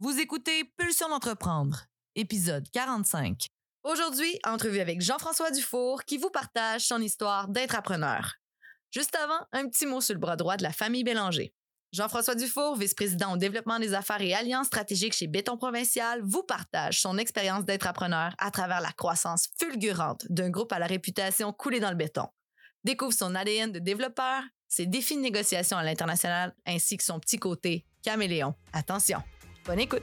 Vous écoutez Pulsion d'entreprendre, épisode 45. Aujourd'hui, entrevue avec Jean-François Dufour qui vous partage son histoire d'entrepreneur. Juste avant, un petit mot sur le bras droit de la famille Bélanger. Jean-François Dufour, vice-président au développement des affaires et alliances stratégiques chez Béton Provincial, vous partage son expérience d'entrepreneur à travers la croissance fulgurante d'un groupe à la réputation coulée dans le béton. Découvre son ADN de développeur, ses défis de négociation à l'international ainsi que son petit côté caméléon. Attention, bonne écoute!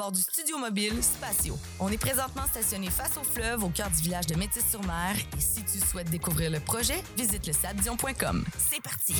du studio mobile Spatio. On est présentement stationné face au fleuve au cœur du village de Métis-sur-Mer et si tu souhaites découvrir le projet, visite le sabdion.com. C'est parti!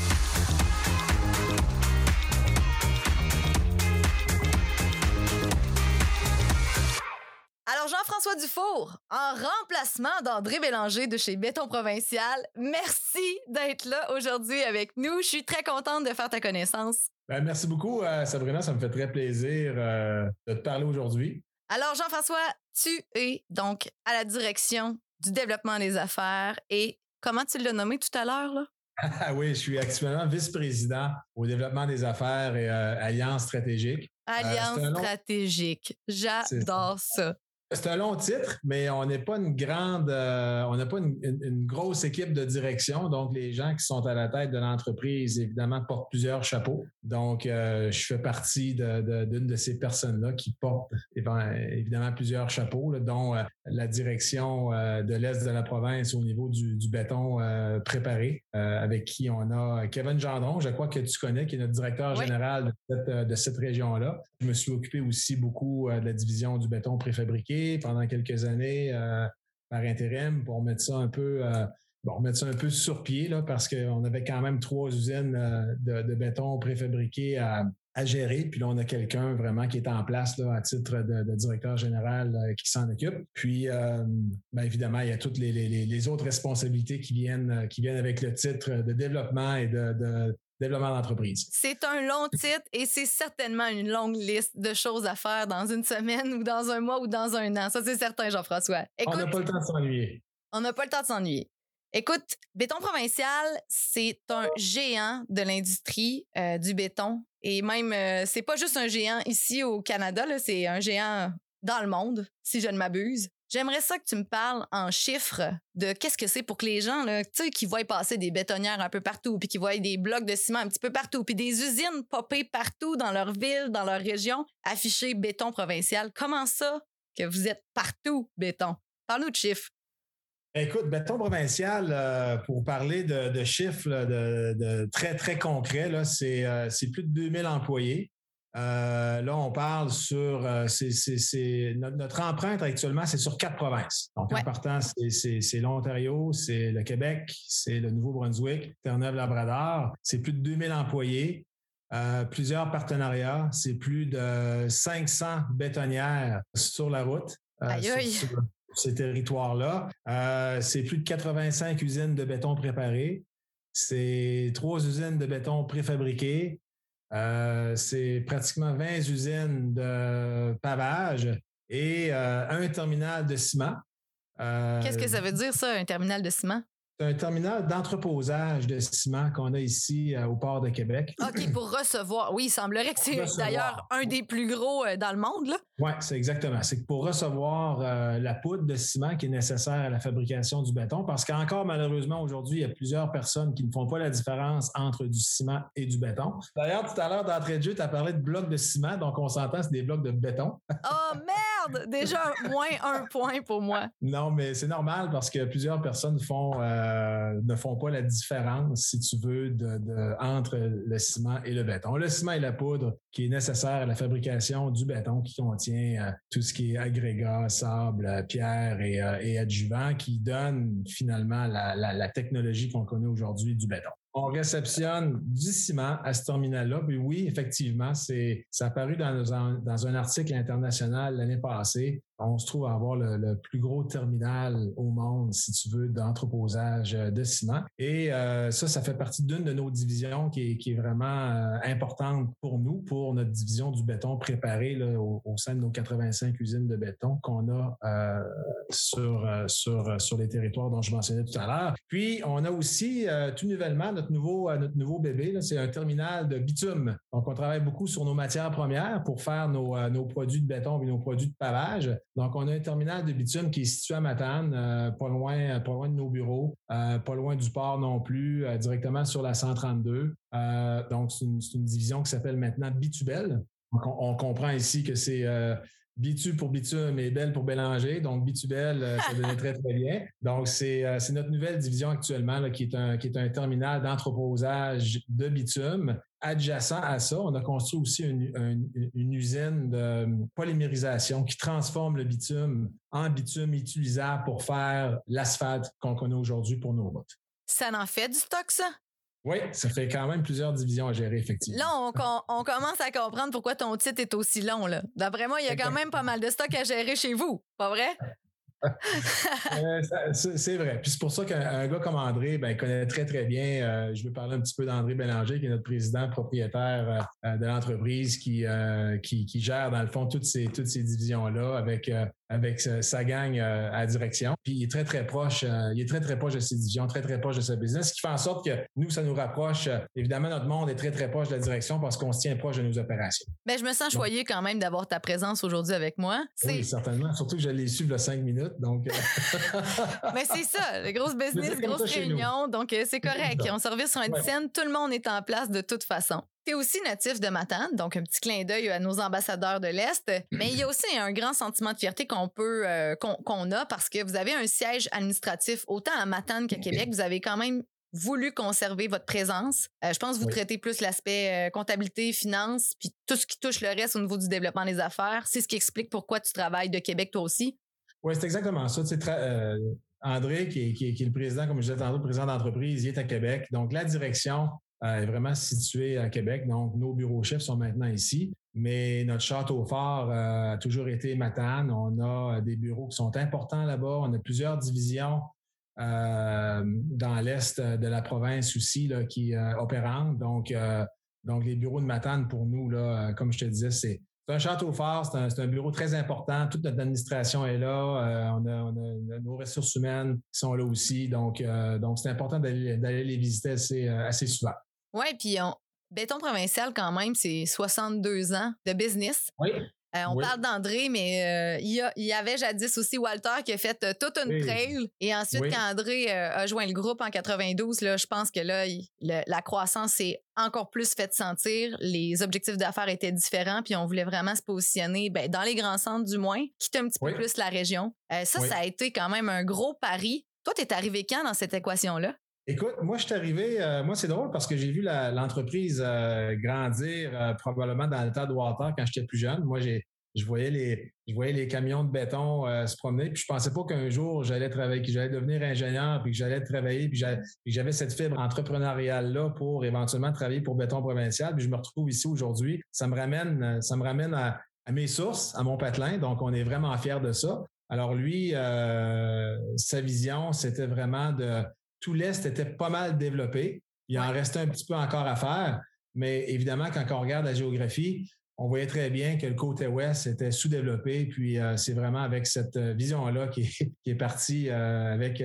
Alors, Jean-François Dufour, en remplacement d'André Bélanger de chez Béton Provincial, merci d'être là aujourd'hui avec nous. Je suis très contente de faire ta connaissance. Ben, merci beaucoup, euh, Sabrina. Ça me fait très plaisir euh, de te parler aujourd'hui. Alors, Jean-François, tu es donc à la direction du développement des affaires et comment tu l'as nommé tout à l'heure, là? Ah oui, je suis actuellement vice-président au développement des affaires et euh, alliance stratégique. Alliance stratégique. J'adore ça. C'est un long titre, mais on n'est pas une grande, euh, on n'a pas une, une- une grosse équipe de direction. Donc, les gens qui sont à la tête de l'entreprise, évidemment, portent plusieurs chapeaux. Donc, euh, je fais partie de- de- d'une de, ces personnes-là qui portent évi- évidemment plusieurs chapeaux, là, dont euh, la direction de l'Est de la province au niveau du, du béton préparé, avec qui on a Kevin Gendron, je crois que tu connais, qui est notre directeur Oui. général de cette, région-là. Je me suis occupé aussi beaucoup de la division du béton préfabriqué pendant quelques années euh, par intérim pour mettre ça un peu euh, bon mettre ça un peu sur pied là parce qu'on avait quand même trois usines euh, de, béton préfabriqué à, gérer. Puis là, on a quelqu'un vraiment qui est en place à titre de, directeur général qui s'en occupe. Puis, ben, évidemment, il y a toutes les, autres responsabilités qui viennent, qui viennent avec le titre de développement et de développement d'entreprise. C'est un long titre et c'est certainement une longue liste de choses à faire dans une semaine ou dans un mois ou dans un an. Ça, c'est certain, Jean-François. On n'a pas le temps de s'ennuyer. on n'a pas le temps de s'ennuyer. Écoute, Béton Provincial, c'est un géant de l'industrie euh, du béton. Et même, euh, c'est pas juste un géant ici au Canada, c'est un géant dans le monde, si je ne m'abuse. J'aimerais ça que tu me parles en chiffres de qu'est-ce que c'est pour que les gens, là, tu sais, qui voient passer des bétonnières un peu partout, puis qui voient des blocs de ciment un petit peu partout, puis des usines popées partout dans leur ville, dans leur région, affichées béton provincial. Comment ça que vous êtes partout béton? Parle-nous de chiffres. Écoute, béton provincial, euh, pour parler de, chiffres de, très, très concrets, euh, c'est plus de 2000 employés. Euh, là, on parle sur euh, c'est, c'est, c'est- notre, notre empreinte actuellement, c'est sur quatre provinces. Donc, Ouais. en partant, c'est, l'Ontario, c'est le Québec, c'est le Nouveau-Brunswick, Terre-Neuve-Labrador. C'est plus de 2000 employés, euh, plusieurs partenariats. C'est plus de 500 bétonnières sur la route. Aïe, sur- aïe. sur ces territoires-là. C'est plus de 85 usines de béton préparées. C'est trois usines de béton préfabriquées. Euh, c'est pratiquement 20 usines de pavage et euh, un terminal de ciment. Euh, Qu'est-ce que ça veut dire, ça, un terminal de ciment? C'est un terminal d'entreposage de ciment qu'on a ici euh, au port de Québec. OK, pour recevoir. Oui, il semblerait que c'est d'ailleurs un des plus gros euh, dans le monde. Oui, c'est exactement. C'est que pour recevoir euh, la poudre de ciment qui est nécessaire à la fabrication du béton, parce qu'encore malheureusement aujourd'hui, il y a plusieurs personnes qui ne font pas la différence entre du ciment et du béton. D'ailleurs, tout à l'heure d'entrée de jeu, tu as parlé de blocs de ciment, donc on s'entend, c'est des blocs de béton. Oh merde! Déjà moins un point pour moi. Non, mais c'est normal parce que plusieurs personnes euh, ne font pas la différence, si tu veux, de, entre le ciment et le béton. Le ciment et la poudre qui est nécessaire à la fabrication du béton qui contient euh, tout ce qui est agrégat, sable, pierre et, et adjuvant qui donne finalement la technologie qu'on connaît aujourd'hui du béton on réceptionne du ciment à ce terminal-là. Puis oui, effectivement, c'est ça apparu dans un article international l'année passée on se trouve à avoir le, plus gros terminal au monde, si tu veux, d'entreposage euh, de ciment. Et euh, ça, ça fait partie d'une de nos divisions qui est, vraiment euh, importante pour nous, pour notre division du béton préparé au, sein de nos 85 usines de béton qu'on a sur, sur, sur les territoires dont je mentionnais tout à l'heure. Puis, on a aussi tout nouvellement notre nouveau, notre nouveau bébé, c'est un terminal de bitume. Donc, on travaille beaucoup sur nos matières premières pour faire nos, nos produits de béton et nos produits de pavage. Donc, on a un terminal de bitume qui est situé à Matane, euh, pas loin, pas loin de nos bureaux, euh, pas loin du port non plus, euh, directement sur la 132. donc, c'est une, division qui s'appelle maintenant Bitubel. Donc, on, comprend ici que c'est Bitu pour bitume et Belle pour Bélanger. Donc, Bitubel, ça donnait très, très bien. Donc, c'est notre nouvelle division actuellement qui, est un, qui est un terminal d'entreposage de bitume adjacent à ça, on a construit aussi une, usine de polymérisation qui transforme le bitume en bitume utilisable pour faire l'asphalte qu'on connaît aujourd'hui pour nos routes. Ça en fait du stock, ça? Oui, ça fait quand même plusieurs divisions à gérer, effectivement. Là, on, commence à comprendre pourquoi ton titre est aussi long. D'après moi, il y a quand même pas mal de stock à gérer chez vous, pas vrai? Euh, c'est vrai. Puis c'est pour ça qu'un gars comme André, ben, il connaît très, très bien. Euh, je veux parler un petit peu d'André Bélanger, qui est notre président propriétaire euh, de l'entreprise qui, qui, qui, gère, dans le fond, toutes ces, toutes ces divisions-là avec avec sa gang euh, à direction. Puis il est très, très proche, euh, il est très, très proche de ses divisions, très, très proche de sa business, ce qui fait en sorte que nous, ça nous rapproche. Euh, évidemment, notre monde est très, très proche de la direction parce qu'on se tient proche de nos opérations. Mais ben, je me sens choyé quand même d'avoir ta présence aujourd'hui avec moi. Oui, certainement. Surtout que je l'ai su il y a cinq minutes. Donc... Mais c'est ça, les grosses business, grosses réunions. Donc, c'est correct. On service sur une scène, tout le monde est en place de toute façon. Tu es aussi natif de Matane, donc un petit clin d'œil à nos ambassadeurs de l'Est. Mais il y a aussi un grand sentiment de fierté qu'on peut euh, qu'on a parce que vous avez un siège administratif autant à Matane qu'à Québec. Vous avez quand même voulu conserver votre présence. Euh, je pense que vous traitez plus l'aspect euh, comptabilité, finance, puis tout ce qui touche le reste au niveau du développement des affaires. C'est ce qui explique pourquoi tu travailles de Québec toi aussi. Oui, c'est exactement ça. André, qui est, qui, est, le président, comme je disais tantôt, le président d'entreprise, il est à Québec. Donc, la direction, euh, est vraiment situé à Québec. Donc, nos bureaux chefs sont maintenant ici. Mais notre château fort euh, a toujours été Matane. On a euh, des bureaux qui sont importants là-bas. On a plusieurs divisions dans l'est de la province aussi qui euh, opérant. Donc, donc, les bureaux de Matane, pour nous, là, comme je te disais, c'est un château fort, c'est un, bureau très important. Toute notre administration est là. on, a, nos ressources humaines qui sont là aussi. Donc, donc c'est important d'aller les visiter assez souvent. Oui, puis on... Béton provincial, quand même, c'est 62 ans de business. Oui. Euh, on parle d'André, mais euh, il, y avait jadis aussi Walter qui a fait euh, toute une trail. Et ensuite, quand André a joint le groupe en 92, là, je pense que là, la croissance s'est encore plus faite sentir. Les objectifs d'affaires étaient différents, puis on voulait vraiment se positionner ben, dans les grands centres du moins, quitter un petit peu plus la région. ça, ça a été quand même un gros pari. Toi, tu es arrivé quand dans cette équation-là? Écoute, moi, je suis arrivé, euh, moi, c'est drôle parce que j'ai vu l'entreprise euh, grandir euh, probablement dans le tas de Walter quand j'étais plus jeune. Moi, j'ai, je voyais les, je voyais les camions de béton se promener, puis je pensais pas qu'un jour j'allais travailler, que j'allais devenir ingénieur, puis que j'allais travailler, puis j'avais cette fibre entrepreneuriale là pour éventuellement travailler pour Béton Provincial. Puis je me retrouve ici aujourd'hui. Ça me ramène, ça me ramène à, à mes sources, à mon patelin. Donc, on est vraiment fiers de ça. Alors lui, sa vision, c'était vraiment de tout l'Est était pas mal développé. Il en restait un petit peu encore à faire. Mais évidemment, quand on regarde la géographie, on voyait très bien que le côté ouest était sous-développé. Puis euh, c'est vraiment avec cette euh, vision-là qui, est parti euh, avec,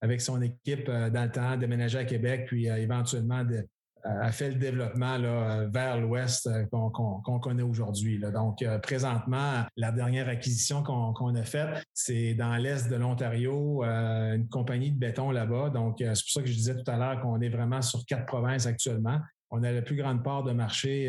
avec son équipe dans le temps, déménager à Québec, puis éventuellement de, a fait le développement là, vers l'ouest euh, qu'on connaît aujourd'hui. Donc, euh, présentement, la dernière acquisition qu'on a faite, c'est dans l'est de l'Ontario, euh, une compagnie de béton là-bas. Donc, c'est pour ça que je disais tout à l'heure qu'on est vraiment sur quatre provinces actuellement. On a la plus grande part de marché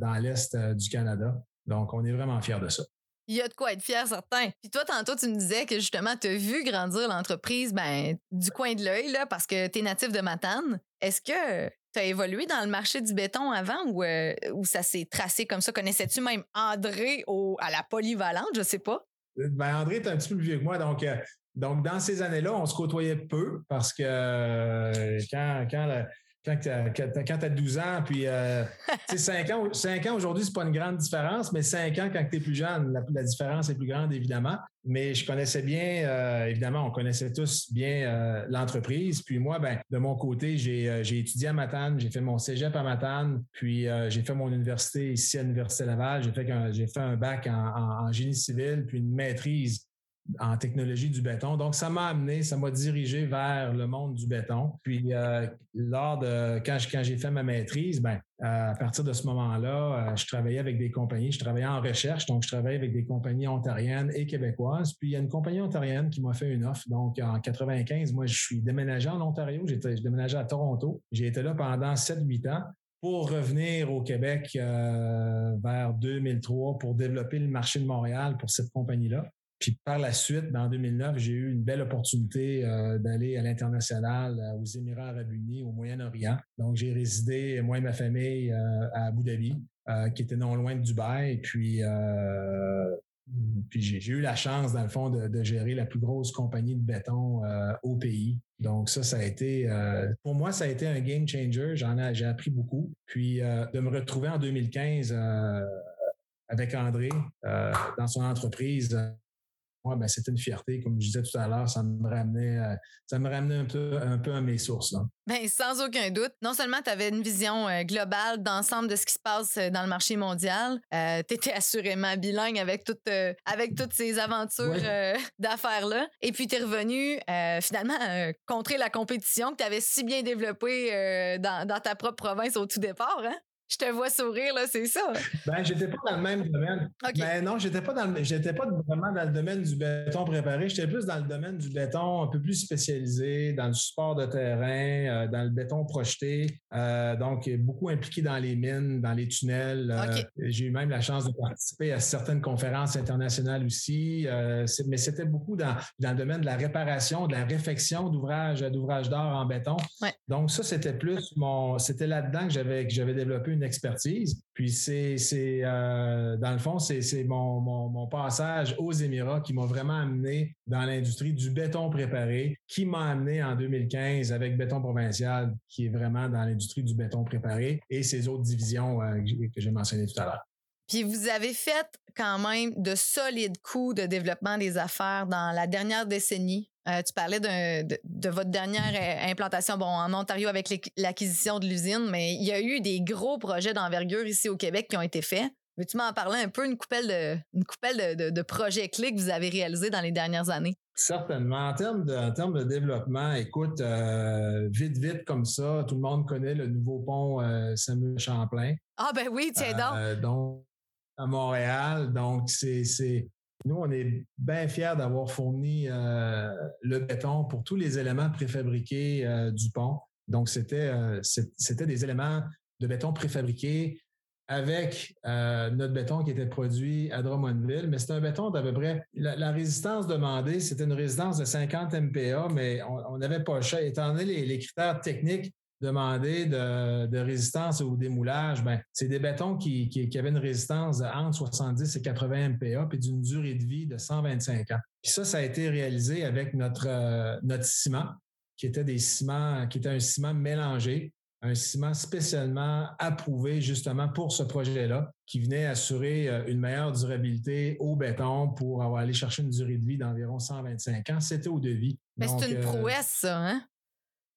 dans l'est du Canada. Donc, on est vraiment fiers de ça. Il y a de quoi être fier, certain. Puis toi, tantôt, tu me disais que justement, tu as vu grandir l'entreprise ben, du coin de l'œil, parce que tu es natif de Matane. Est-ce que tu as évolué dans le marché du béton avant ou, euh, ça s'est tracé comme ça? Connaissais-tu même André au, à la polyvalente? Je sais pas. Euh, ben, André est un petit peu plus vieux que moi, donc, euh, donc dans ces années-là, on se côtoyait peu parce que quand, quand quand tu as, 12 ans, puis euh, 5 ans, 5 ans aujourd'hui, c'est pas une grande différence, mais 5 ans quand tu es plus jeune, la, différence est plus grande, évidemment. Mais je connaissais bien, euh, évidemment, on connaissait tous bien euh, l'entreprise. Puis moi, ben, de mon côté, j'ai euh, étudié à Matane, j'ai fait mon cégep à Matane, puis j'ai fait mon université ici à l'Université Laval. J'ai fait, un, fait un bac en, en génie civil, puis une maîtrise en technologie du béton. Donc, ça m'a amené, ça m'a dirigé vers le monde du béton. Puis, euh, lors de quand, j'ai fait ma maîtrise, ben, à partir de ce moment-là, euh, je travaillais avec des compagnies. Je travaillais en recherche, donc je travaillais avec des compagnies ontariennes et québécoises. Puis, il y a une compagnie ontarienne qui m'a fait une offre. Donc, en 95, moi, je suis déménagé en Ontario. J'étais, je déménageais à Toronto. J'ai été là pendant 7-8 ans pour revenir au Québec euh, vers 2003 pour développer le marché de Montréal pour cette compagnie-là. Puis par la suite, ben, en 2009, j'ai eu une belle opportunité euh, d'aller à l'international, euh, aux Émirats arabes unis, au Moyen-Orient. Donc, j'ai résidé, moi et ma famille, euh, à Abu Dhabi, qui était non loin de Dubaï. Et puis, j'ai eu la chance, dans le fond, de, gérer la plus grosse compagnie de béton au pays. Donc ça, ça a été, pour moi, ça a été un game changer. J'en ai, j'ai appris beaucoup. Puis de me retrouver en 2015 avec André dans son entreprise moi, ben, c'était une fierté. Comme je disais tout à l'heure, ça me ramenait, euh, ça me ramenait un peu, un peu à mes sources. Ben, sans aucun doute. Non seulement tu avais une vision euh, globale d'ensemble de ce qui se passe euh, dans le marché mondial, tu étais assurément bilingue avec, toute, avec toutes ces aventures d'affaires-là. Et puis, tu es revenu finalement contrer la compétition que tu avais si bien développée dans, dans, ta propre province au tout départ. Hein? Je te vois sourire, là, c'est ça. Ben, j'étais pas dans le même domaine. Ben non, j'étais pas dans j'étais pas vraiment dans le domaine du béton préparé. J'étais plus dans le domaine du béton un peu plus spécialisé, dans le support de terrain, euh, dans le béton projeté. Euh, donc, beaucoup impliqué dans les mines, dans les tunnels. Euh, j'ai eu même la chance de participer à certaines conférences internationales aussi. mais c'était beaucoup dans, dans le domaine de la réparation, de la réfection d'ouvrages, d'ouvrages d'art en béton. Donc, ça, c'était plus mon, c'était là-dedans que j'avais, que j'avais développé une expertise. Puis c'est, c'est euh, dans le fond, c'est, c'est mon, mon, passage aux Émirats qui m'a vraiment amené dans l'industrie du béton préparé, qui m'a amené en 2015 avec Béton Provincial, qui est vraiment dans l'industrie du béton préparé, et ces autres divisions euh, que j'ai mentionnées tout à l'heure. Puis vous avez fait quand même de solides coûts de développement des affaires dans la dernière décennie. Euh, tu parlais de, votre dernière euh, implantation bon, en Ontario avec l'acquisition de l'usine, mais il y a eu des gros projets d'envergure ici au Québec qui ont été faits. Veux-tu m'en parler un peu, une coupelle, de, une coupelle de, projets clés que vous avez réalisés dans les dernières années? Certainement. En termes de, en termes de développement, écoute, euh, vite, vite comme ça, tout le monde connaît le nouveau pont Samuel Champlain. Ah ben oui, tiens donc. donc, à Montréal. Donc, c'est nous, on est bien fiers d'avoir fourni euh, le béton pour tous les éléments préfabriqués euh, du pont. Donc, c'était euh, c'était des éléments de béton préfabriqués avec notre béton qui était produit à Drummondville, mais c'est un béton d'à peu près. La, résistance demandée, c'était une résistance de 50 MPa, mais on n'avait pas le. Étant donné les critères techniques demander de, résistance au démoulage, ben, c'est des bétons qui, qui, avaient une résistance entre 70 et 80 MPa puis d'une durée de vie de 125 ans. Puis ça, ça a été réalisé avec notre, euh, notre ciment, qui était des ciments, qui était un ciment mélangé, un ciment spécialement approuvé justement pour ce projet-là, qui venait assurer euh, une meilleure durabilité au béton pour avoir aller chercher une durée de vie d'environ 125 ans. C'était au devis. Mais c'est une euh, prouesse, ça, hein?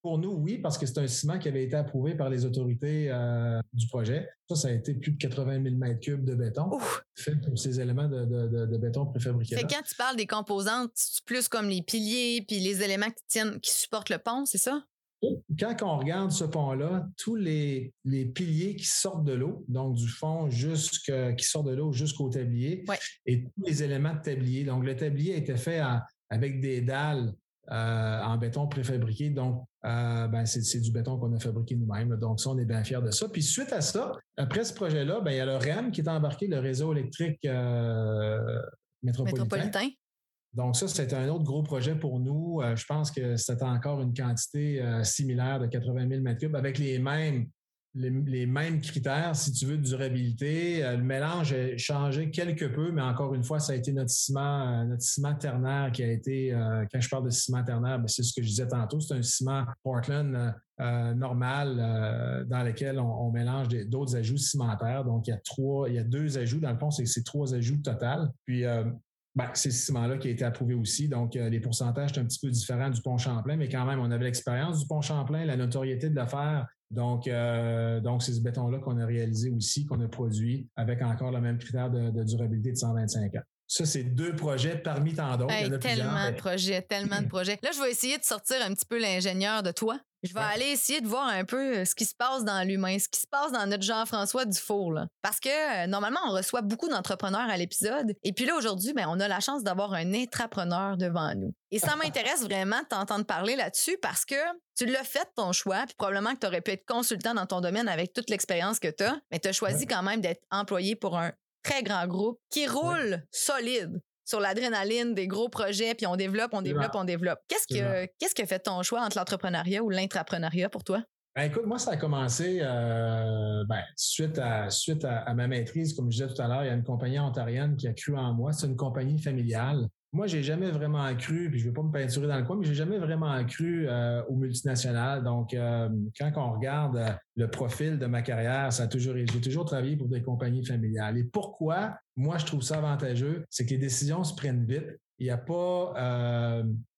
Pour nous, oui, parce que c'est un ciment qui avait été approuvé par les autorités euh, du projet. Ça, ça a été plus de 80 000 mètres cubes de béton fait pour ces éléments de, béton préfabriqués. quand tu parles des composantes, c'est plus comme les piliers puis les éléments qui tiennent, qui supportent le pont, c'est ça? Quand on regarde ce pont-là, tous les, les, piliers qui sortent de l'eau, donc du fond jusqu'à qui sortent de l'eau jusqu'au tablier, et tous les éléments de tablier. Donc le tablier a été fait avec des dalles euh, en béton préfabriqué. Donc, euh, ben, c'est du béton qu'on a fabriqué nous-mêmes. Donc, ça, on est bien fiers de ça. Puis, suite à ça, après ce projet-là, ben, il y a le REM qui est embarqué, le réseau électrique euh, métropolitain. Donc ça, c'était un autre gros projet pour nous. je pense que c'était encore une quantité similaire de 80 000 m3 avec les mêmes les, mêmes critères, si tu veux, de durabilité. Euh, le mélange a changé quelque peu, mais encore une fois, ça a été notre ciment, euh, ciment ternaire qui a été, euh, quand je parle de ciment ternaire, ben, c'est ce que je disais tantôt, c'est un ciment Portland normal dans lequel on, mélange d'autres ajouts cimentaires. Donc, il y a trois, il y a deux ajouts. Dans le fond, c'est trois ajouts total. Puis, ben, c'est ce ciment-là qui a été approuvé aussi. Donc, les pourcentages sont un petit peu différents du pont Champlain, mais quand même, on avait l'expérience du pont Champlain, la notoriété de le faire donc, euh, donc c'est ce béton-là qu'on a réalisé aussi, qu'on a produit avec encore le même critère de, durabilité de 125 ans. Ça, c'est deux projets parmi tant d'autres. tellement de projets, tellement de projets. Là, je vais essayer de sortir un petit peu l'ingénieur de toi. Je vais aller essayer de voir un peu euh, ce qui se passe dans l'humain, ce qui se passe dans notre Jean-François Dufour. Là. Parce que euh, normalement, on reçoit beaucoup d'entrepreneurs à l'épisode. Et puis là, aujourd'hui, ben, on a la chance d'avoir un intrapreneur devant nous. Et ça m'intéresse vraiment de t'entendre parler là-dessus parce que tu l'as fait ton choix, puis probablement que tu aurais pu être consultant dans ton domaine avec toute l'expérience que tu as, mais tu as choisi quand même d'être employé pour un très grand groupe qui roule solide sur l'adrénaline des gros projets, puis on développe, on développe, on développe. Qu'est-ce que, qu'est-ce que fait ton choix entre l'entrepreneuriat ou l'intrapreneuriat pour toi? Ben, écoute, moi, ça a commencé euh, ben, suite, à, suite à, ma maîtrise. Comme je disais tout à l'heure, il y a une compagnie ontarienne qui a cru en moi. C'est une compagnie familiale moi, j'ai jamais vraiment cru, puis je vais pas me peinturer dans le coin, mais j'ai jamais vraiment cru euh, aux multinationales. Donc, euh, quand on regarde euh, le profil de ma carrière, ça a toujours, j'ai toujours travaillé pour des compagnies familiales. Et pourquoi? Moi je trouve ça avantageux, c'est que les décisions se prennent vite. Il n'y a pas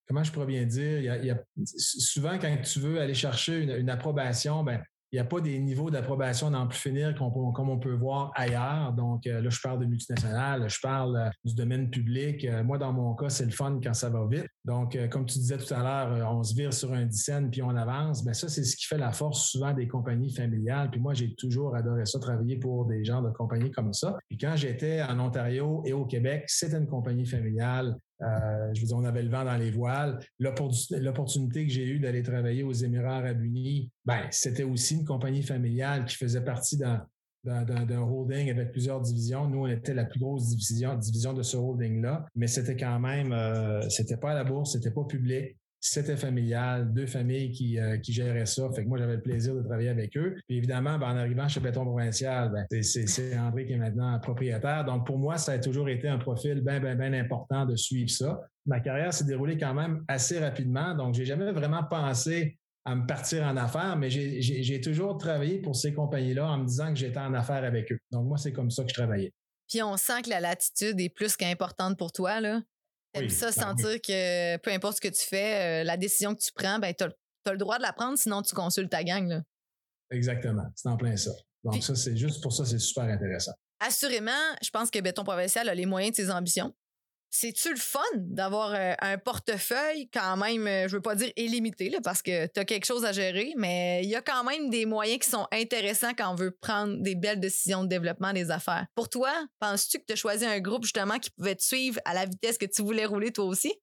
comment je pourrais bien dire, il y, a, souvent quand tu veux aller chercher une, une approbation, ben il n'y a pas des niveaux d'approbation n'en plus finir comme on peut voir ailleurs. Donc, euh, là, je parle de multinationales, je parle euh, du domaine public. Euh, moi, dans mon cas, c'est le fun quand ça va vite. Donc, comme tu disais tout à l'heure, on se vire sur un dizaine puis on avance. Bien, ça, c'est ce qui fait la force souvent des compagnies familiales. Puis moi, j'ai toujours adoré ça, travailler pour des gens de compagnies comme ça. Puis quand j'étais en Ontario et au Québec, c'était une compagnie familiale. Euh, je veux dire, on avait le vent dans les voiles. L'opportunité que j'ai eue d'aller travailler aux Émirats arabes unis, ben, c'était aussi une compagnie familiale qui faisait partie d'un holding avec plusieurs divisions. Nous, on était la plus grosse division, division de ce holding-là, mais c'était quand même, euh, c'était pas à la bourse, c'était pas public c'était familial, deux familles qui, euh, qui géraient ça. Fait que moi, j'avais le plaisir de travailler avec eux. Puis évidemment, ben, en arrivant chez Béton Provincial, ben, c'est André qui est maintenant propriétaire. Donc, pour moi, ça a toujours été un profil bien, bien, bien important de suivre ça. Ma carrière s'est déroulée quand même assez rapidement. Donc, j'ai jamais vraiment pensé à me partir en affaires, mais j'ai toujours travaillé pour ces compagnies-là en me disant que j'étais en affaires avec eux. Donc, moi, c'est comme ça que je travaillais. Puis on sent que la latitude est plus qu'importante pour toi, là. T'aimes ça, ben sentir que peu importe ce que tu fais, euh, la décision que tu prends, ben, tu as, le droit de la prendre, sinon tu consultes ta gang. Là. Exactement. C'est en plein ça. Donc, ça, c'est juste pour ça, c'est super intéressant. Assurément, je pense que Béton Provincial a les moyens de ses ambitions c'est-tu le fun d'avoir euh, un portefeuille quand même, euh, je veux pas dire illimité, parce que tu as quelque chose à gérer, mais il y a quand même des moyens qui sont intéressants quand on veut prendre des belles décisions de développement des affaires. Pour toi, penses-tu que tu as choisi un groupe justement qui pouvait te suivre à la vitesse que tu voulais rouler toi aussi?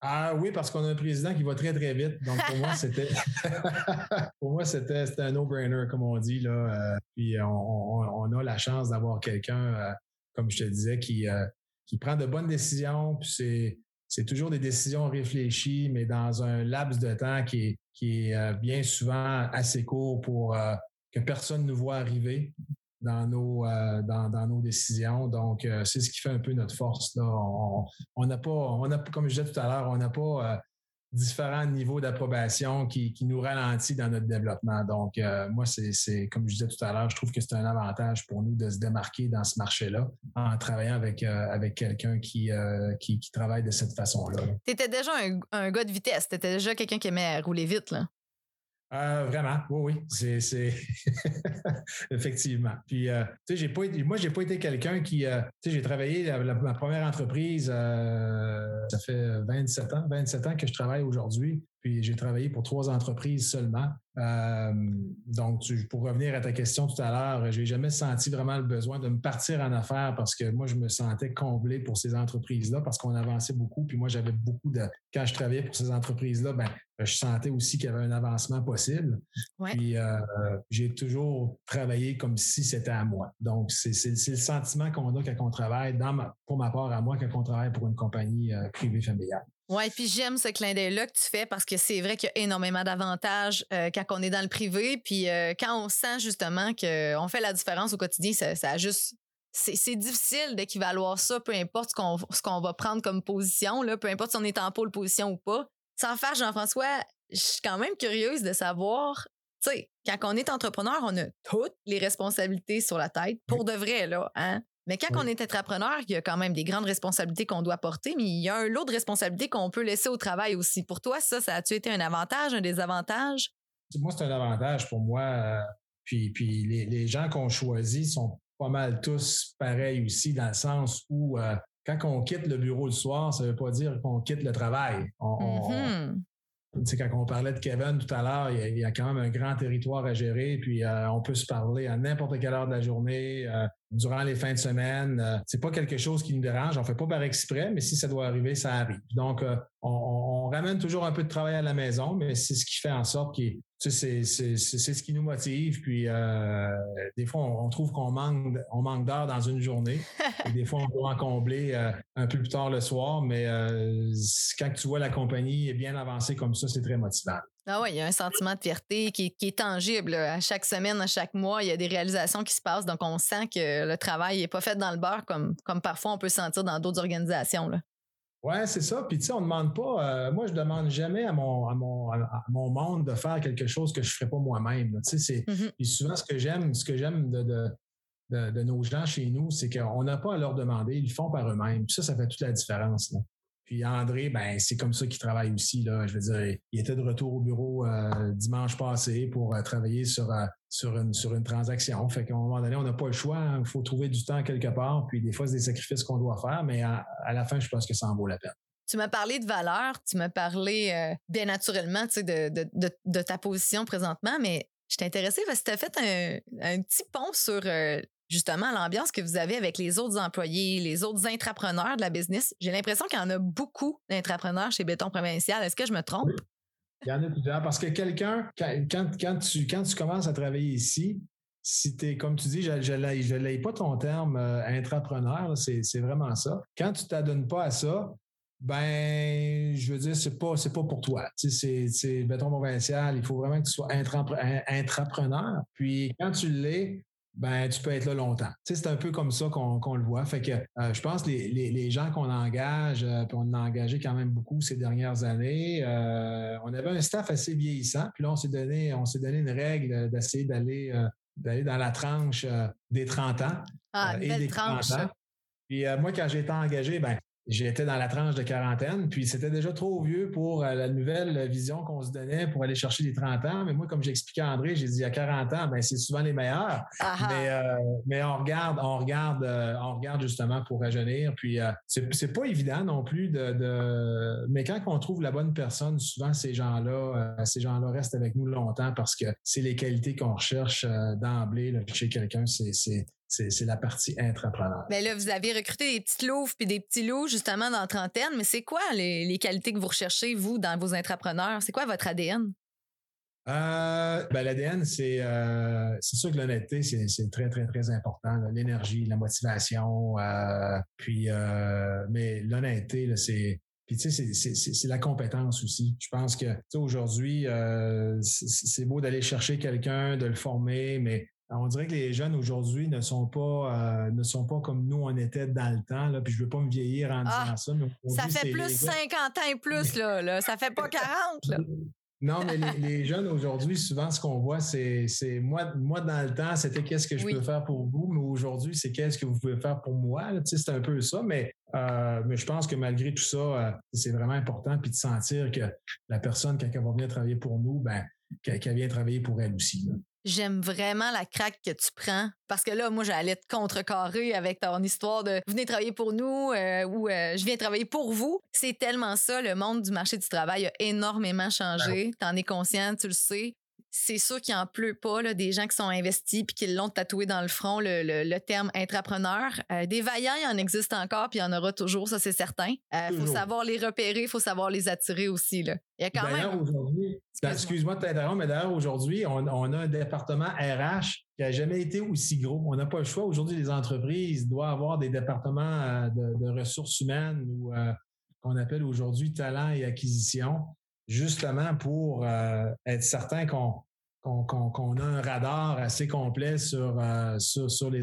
Ah oui, parce qu'on a un président qui va très, très vite. Donc, pour moi, c'était pour moi, c'était un no-brainer, comme on dit. Là. Euh, puis on, a la chance d'avoir quelqu'un, comme je te disais, qui, qui prend de bonnes décisions, puis c'est c'est toujours des décisions réfléchies, mais dans un laps de temps qui est, qui est euh, bien souvent assez court pour euh, que personne ne voit arriver dans nos, euh, dans, dans, nos décisions. Donc, c'est ce qui fait un peu notre force. Là. On n'a pas, on a, comme je disais tout à l'heure, on n'a pas différents niveaux d'approbation qui, nous ralentit dans notre développement. Donc, euh, moi, c'est comme je disais tout à l'heure, je trouve que c'est un avantage pour nous de se démarquer dans ce marché-là en travaillant avec, euh, avec quelqu'un qui, euh, qui, qui, travaille de cette façon-là. Tu étais déjà un, un, gars de vitesse. Tu étais déjà quelqu'un qui aimait rouler vite. Là. Euh, vraiment, oui, oui, c'est, effectivement. Puis, euh, tu sais, j'ai pas été, moi, j'ai pas été quelqu'un qui, euh, tu sais, j'ai travaillé la, ma première entreprise, ça fait 27 ans, 27 ans que je travaille aujourd'hui. Puis j'ai travaillé pour trois entreprises seulement. donc, pour revenir à ta question tout à l'heure, j'ai jamais senti vraiment le besoin de me partir en affaires parce que moi, je me sentais comblé pour ces entreprises-là parce qu'on avançait beaucoup. Puis moi, j'avais beaucoup de. Quand je travaillais pour ces entreprises-là, ben, je sentais aussi qu'il y avait un avancement possible. Puis euh, j'ai toujours travaillé comme si c'était à moi. Donc, c'est le sentiment qu'on a quand on travaille, dans pour ma part à moi, quand on travaille pour une compagnie euh, privée familiale. Oui, puis j'aime ce clin d'œil-là que tu fais parce que c'est vrai qu'il y a énormément d'avantages euh, quand on est dans le privé. Puis quand on sent justement qu'on fait la différence au quotidien, ça, ça a juste c'est difficile d'équivaloir ça, peu importe ce qu'on va prendre comme position, là, peu importe si on est en pôle position ou pas. Sans faire, Jean-François, je suis quand même curieuse de savoir, tu sais, quand on est entrepreneur, on a toutes les responsabilités sur la tête, pour de vrai, là, hein? Mais quand on est entrepreneur, il y a quand même des grandes responsabilités qu'on doit porter, mais il y a un lot de responsabilités qu'on peut laisser au travail aussi. Pour toi, ça, ça a-tu été un avantage, un désavantage? Moi, c'est un avantage pour moi. Euh, puis, puis les, les gens qu'on choisit sont pas mal tous pareils aussi, dans le sens où euh, quand on quitte le bureau le soir, ça ne veut pas dire qu'on quitte le travail. Mm-hmm. quand on parlait de Kevin tout à l'heure, il, y a quand même un grand territoire à gérer, puis euh, on peut se parler à n'importe quelle heure de la journée, euh, durant les fins de semaine. c'est pas quelque chose qui nous dérange. On fait pas par exprès, mais si ça doit arriver, ça arrive. Donc, on, ramène toujours un peu de travail à la maison, mais c'est ce qui fait en sorte qu'il c'est ce qui nous motive. Puis euh, des fois, on, trouve qu'on manque, on manque d'heures dans une journée. des fois, on doit en combler euh, un peu plus tard le soir, mais euh, quand tu vois la compagnie bien avancée comme ça, c'est très motivant. Ah oui, il y a un sentiment de fierté qui, est tangible. À chaque semaine, à chaque mois, il y a des réalisations qui se passent. Donc, on sent que le travail n'est pas fait dans le beurre comme, comme parfois on peut sentir dans d'autres organisations. Là. Ouais, c'est ça. Puis, tu sais, on ne demande pas, euh, moi, je ne demande jamais à mon, à, mon, à mon monde de faire quelque chose que je ne ferais pas moi-même. Tu sais, c'est, mm-hmm. souvent, ce que j'aime, ce que j'aime de, de, de, nos gens chez nous, c'est qu'on n'a pas à leur demander, ils le font par eux-mêmes. Puis ça, ça fait toute la différence. Là. Puis André, ben c'est comme ça qu'il travaille aussi. Là. Je veux dire, il était de retour au bureau euh, dimanche passé pour euh, travailler sur, euh, sur, une, sur une transaction. Fait qu'à un moment donné, on n'a pas le choix. Il hein. faut trouver du temps quelque part. Puis des fois, c'est des sacrifices qu'on doit faire, mais à, la fin, je pense que ça en vaut la peine. Tu m'as parlé de valeur, tu m'as parlé bien naturellement de, de, de, ta position présentement, mais je t'ai intéressé parce que tu as fait un, un, petit pont sur justement l'ambiance que vous avez avec les autres employés, les autres intrapreneurs de la business. J'ai l'impression qu'il y en a beaucoup d'intrapreneurs chez Béton Provincial. Est-ce que je me trompe? Il y en a plusieurs parce que quelqu'un, quand, tu, quand tu commences à travailler ici, si tu es, comme tu dis, je ne l'ai pas ton terme euh, intrapreneur, c'est vraiment ça. Quand tu t'adonnes pas à ça, ben, je veux dire, c'est pas, pas pour toi. Tu c'est béton provincial. Il faut vraiment que tu sois intrapreneur. Puis, quand tu l'es, ben tu peux être là longtemps. Tu sais, c'est un peu comme ça qu'on le voit. Fait que euh, je pense que les, les, gens qu'on engage, euh, puis on a engagé quand même beaucoup ces dernières années, euh, on avait un staff assez vieillissant. Puis là, on s'est donné, on s'est donné une règle d'essayer d'aller d'aller dans la tranche des 30 ans. Ah, et des tranche. 30 ans. Puis moi, quand j'ai été engagé, ben j'étais dans la tranche de quarantaine, puis c'était déjà trop vieux pour euh, la nouvelle vision qu'on se donnait pour aller chercher les 30 ans. Mais moi, comme j'expliquais à André, j'ai dit à 40 ans, ben c'est souvent les meilleurs. Mais, euh, mais on regarde, on regarde, euh, on regarde justement pour rajeunir. Puis c'est pas évident non plus de, de, Mais quand on trouve la bonne personne, souvent ces gens-là, ces gens-là restent avec nous longtemps parce que c'est les qualités qu'on recherche d'emblée chez quelqu'un. C'est c'est la partie intrapreneur. Mais ben là, vous avez recruté des petites louves puis des petits loups justement dans la trentaine, mais c'est quoi les, qualités que vous recherchez, vous, dans vos intrapreneurs? C'est quoi votre ADN? Euh, ben, L'ADN, euh, c'est sûr que l'honnêteté, c'est très, très, très important. L'énergie, la motivation, euh, puis mais l'honnêteté, c'est puis tu sais, c'est la compétence aussi. Je pense que aujourd'hui, c'est beau d'aller chercher quelqu'un, de le former, mais on dirait que les jeunes aujourd'hui ne sont pas euh, ne sont pas comme nous on était dans le temps là, puis je veux pas me vieillir en disant ah, ça mais ça fait plus 50 ans et plus là, là, ça fait pas 40 là. Non, mais les, jeunes aujourd'hui, souvent, ce qu'on voit, c'est moi, moi, dans le temps, c'était qu'est-ce que je peux faire pour vous, mais aujourd'hui, c'est qu'est-ce que vous pouvez faire pour moi. C'est un peu ça, mais, euh, mais je pense que malgré tout ça, euh, c'est vraiment important puis de sentir que la personne, quand elle va venir travailler pour nous, ben, qu'elle vient travailler pour elle aussi j'aime vraiment la craque que tu prends. Parce que là, moi, j'allais te contrecarrer avec ton histoire de venez travailler pour nous euh, ou euh, je viens travailler pour vous. C'est tellement ça. Le monde du marché du travail a énormément changé. Tu en es conscient, tu le sais. C'est sûr qu'il en pleut pas là, des gens qui sont investis puis qui l'ont tatoué dans le front le, terme intrapreneur. Euh, des vaillants, il en existe encore puis il y en aura toujours, ça c'est certain. Il euh, faut savoir les repérer, il faut savoir les attirer aussi là. Il y a quand même. aujourd'hui, excuse-moi de t'interrompre, mais d'ailleurs aujourd'hui, on, a un département RH qui n'a jamais été aussi gros. On n'a pas le choix. Aujourd'hui, les entreprises doivent avoir des départements euh, de, ressources humaines ou qu'on appelle aujourd'hui talent et acquisition justement pour euh, être certain qu'on qu'on a un radar assez complet sur, euh, sur, les,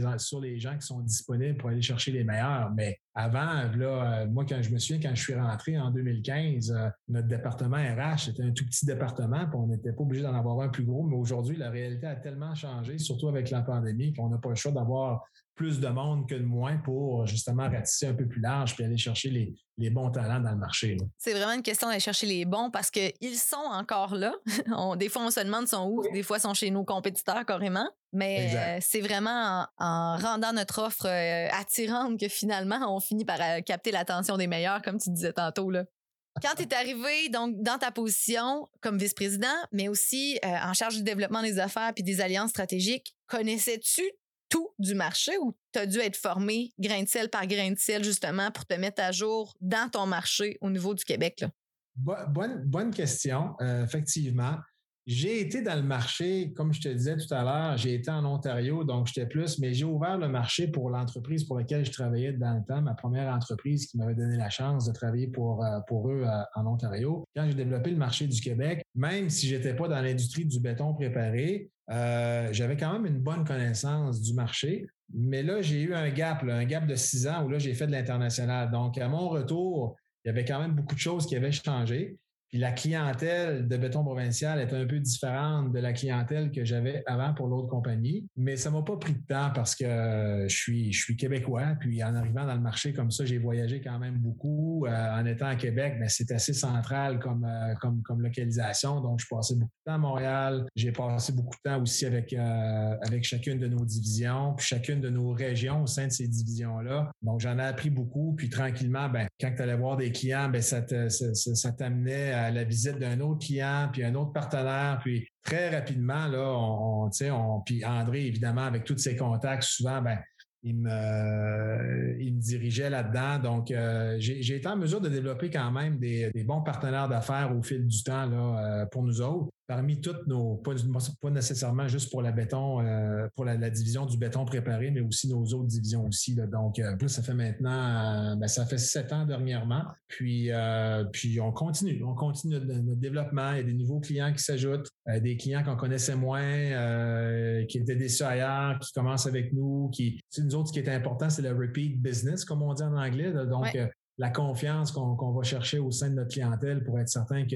gens qui sont disponibles pour aller chercher les meilleurs. Mais avant, euh, moi, quand je me souviens, quand je suis rentré en 2015, notre département RH était un tout petit département, puis on n'était pas obligé d'en avoir un plus gros. Mais aujourd'hui, la réalité a tellement changé, surtout avec la pandémie, qu'on n'a pas le choix d'avoir plus de monde que de moins pour justement ratisser un peu plus large puis aller chercher les, les bons talents dans le marché. C'est vraiment une question d'aller chercher les bons parce qu'ils sont encore là. des fois, on se demande sont où, des fois, sont chez nos compétiteurs carrément. Mais euh, c'est vraiment en, rendant notre offre euh, attirante que finalement, on finit par euh, capter l'attention des meilleurs, comme tu disais tantôt. Là. Quand tu es arrivé donc dans ta position comme vice-président, mais aussi en charge du développement des affaires puis des alliances stratégiques, connaissais-tu tout du marché ou tu as dû être formé grain de sel par grain de sel justement pour te mettre à jour dans ton marché au niveau du Québec? Bonne question, euh, effectivement. J'ai été dans le marché, comme je te disais tout à l'heure, j'ai été en Ontario, donc j'étais plus, mais j'ai ouvert le marché pour l'entreprise pour laquelle je travaillais dans le temps, ma première entreprise qui m'avait donné la chance de travailler pour, euh, pour eux euh, en Ontario. Quand j'ai développé le marché du Québec, même si j'étais pas dans l'industrie du béton préparé, euh, j'avais quand même une bonne connaissance du marché. Mais là, j'ai eu un gap, un gap de six ans où là, j'ai fait de l'international. Donc, à mon retour, il y avait quand même beaucoup de choses qui avaient changé. La clientèle de béton provincial est un peu différente de la clientèle que j'avais avant pour l'autre compagnie. Mais ça m'a pas pris de temps parce que je suis, je suis québécois. Puis en arrivant dans le marché comme ça, j'ai voyagé quand même beaucoup. Euh, en étant à Québec, mais c'est assez central comme, euh, comme, comme localisation. Donc, je passais beaucoup de temps à Montréal. J'ai passé beaucoup de temps aussi avec, euh, avec chacune de nos divisions, puis chacune de nos régions au sein de ces divisions-là. Donc, j'en ai appris beaucoup. Puis tranquillement, ben, quand tu allais voir des clients, ben, ça, ça t'amenait à la visite d'un autre client, puis un autre partenaire, puis très rapidement, là, on, on, on puis André, évidemment, avec tous ses contacts, souvent, ben, il me, il me dirigeait là-dedans. Donc, euh, j'ai été en mesure de développer quand même des, des bons partenaires d'affaires au fil du temps là, euh, pour nous autres parmi toutes nos, pas, pas, nécessairement juste pour la béton, euh, pour la, division du béton préparé, mais aussi nos autres divisions aussi. Là. Donc, euh, plus ça fait maintenant, euh, ben, ça fait sept ans dernièrement. Puis, puis on continue, on continue notre, développement. Il y a des nouveaux clients qui s'ajoutent, des clients qu'on connaissait moins, qui étaient déçus ailleurs, qui commencent avec nous. Qui, nous autres, ce qui est important, c'est le repeat business, comme on dit en anglais. Donc, la confiance qu'on va chercher au sein de notre clientèle pour être certain que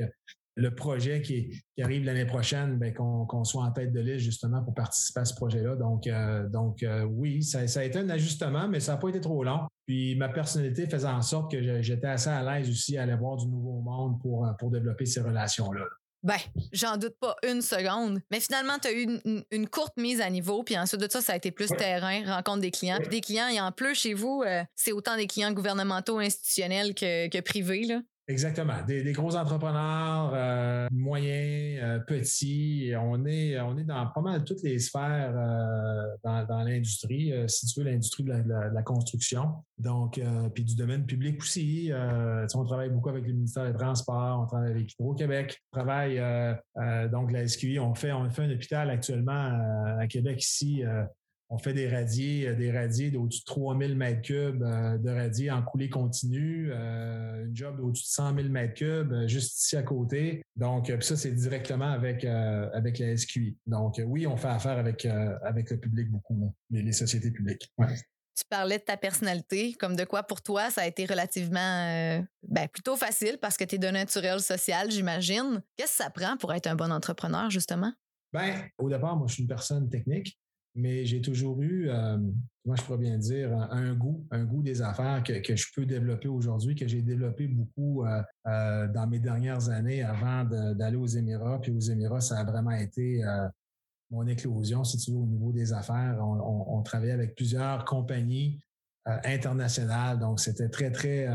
le projet qui, arrive l'année prochaine, ben, qu'on soit en tête de liste justement pour participer à ce projet-là. Donc, euh, donc euh, oui, ça, a été un ajustement, mais ça n'a pas été trop long. Puis ma personnalité faisait en sorte que j'étais assez à l'aise aussi à aller voir du nouveau monde pour, euh, pour développer ces relations-là. Ben, j'en doute pas une seconde. Mais finalement, tu as eu une, courte mise à niveau, puis ensuite de ça, ça a été plus terrain, rencontre des clients. Puis des clients, il y en plus chez vous, c'est autant des clients gouvernementaux, institutionnels que, que privés. Là. Exactement. Des, gros entrepreneurs, euh, moyens, euh, petits. On est, on est dans pas mal toutes les sphères euh, dans, l'industrie, si tu veux, l'industrie de, la, construction. Donc, puis du domaine public aussi. on travaille beaucoup avec le ministère des Transports, on travaille avec Hydro-Québec, on travaille donc la SQI. On fait, on fait un hôpital actuellement à Québec ici on fait des radiers, euh, des radiers d'au-dessus de 3000 mètres cubes euh, de radiers en coulée continue, euh, une job d'au-dessus de 100 000 mètres cubes juste ici à côté. Donc, ça, c'est directement avec, avec la SQI. Donc, oui, on fait affaire avec, avec le public beaucoup, les, sociétés publiques. Tu parlais de ta personnalité, comme de quoi pour toi, ça a été relativement ben, plutôt facile parce que tu es de naturel social, j'imagine. Qu'est-ce que ça prend pour être un bon entrepreneur, justement? Ben, au départ, moi, je suis une personne technique mais j'ai toujours eu, euh, moi je pourrais bien dire, un, goût, un goût des affaires que, je peux développer aujourd'hui, que j'ai développé beaucoup euh, euh, dans mes dernières années avant d'aller aux Émirats. Puis aux Émirats, ça a vraiment été mon éclosion, si tu veux, au niveau des affaires. On, travaillait avec plusieurs compagnies internationales, donc c'était très, très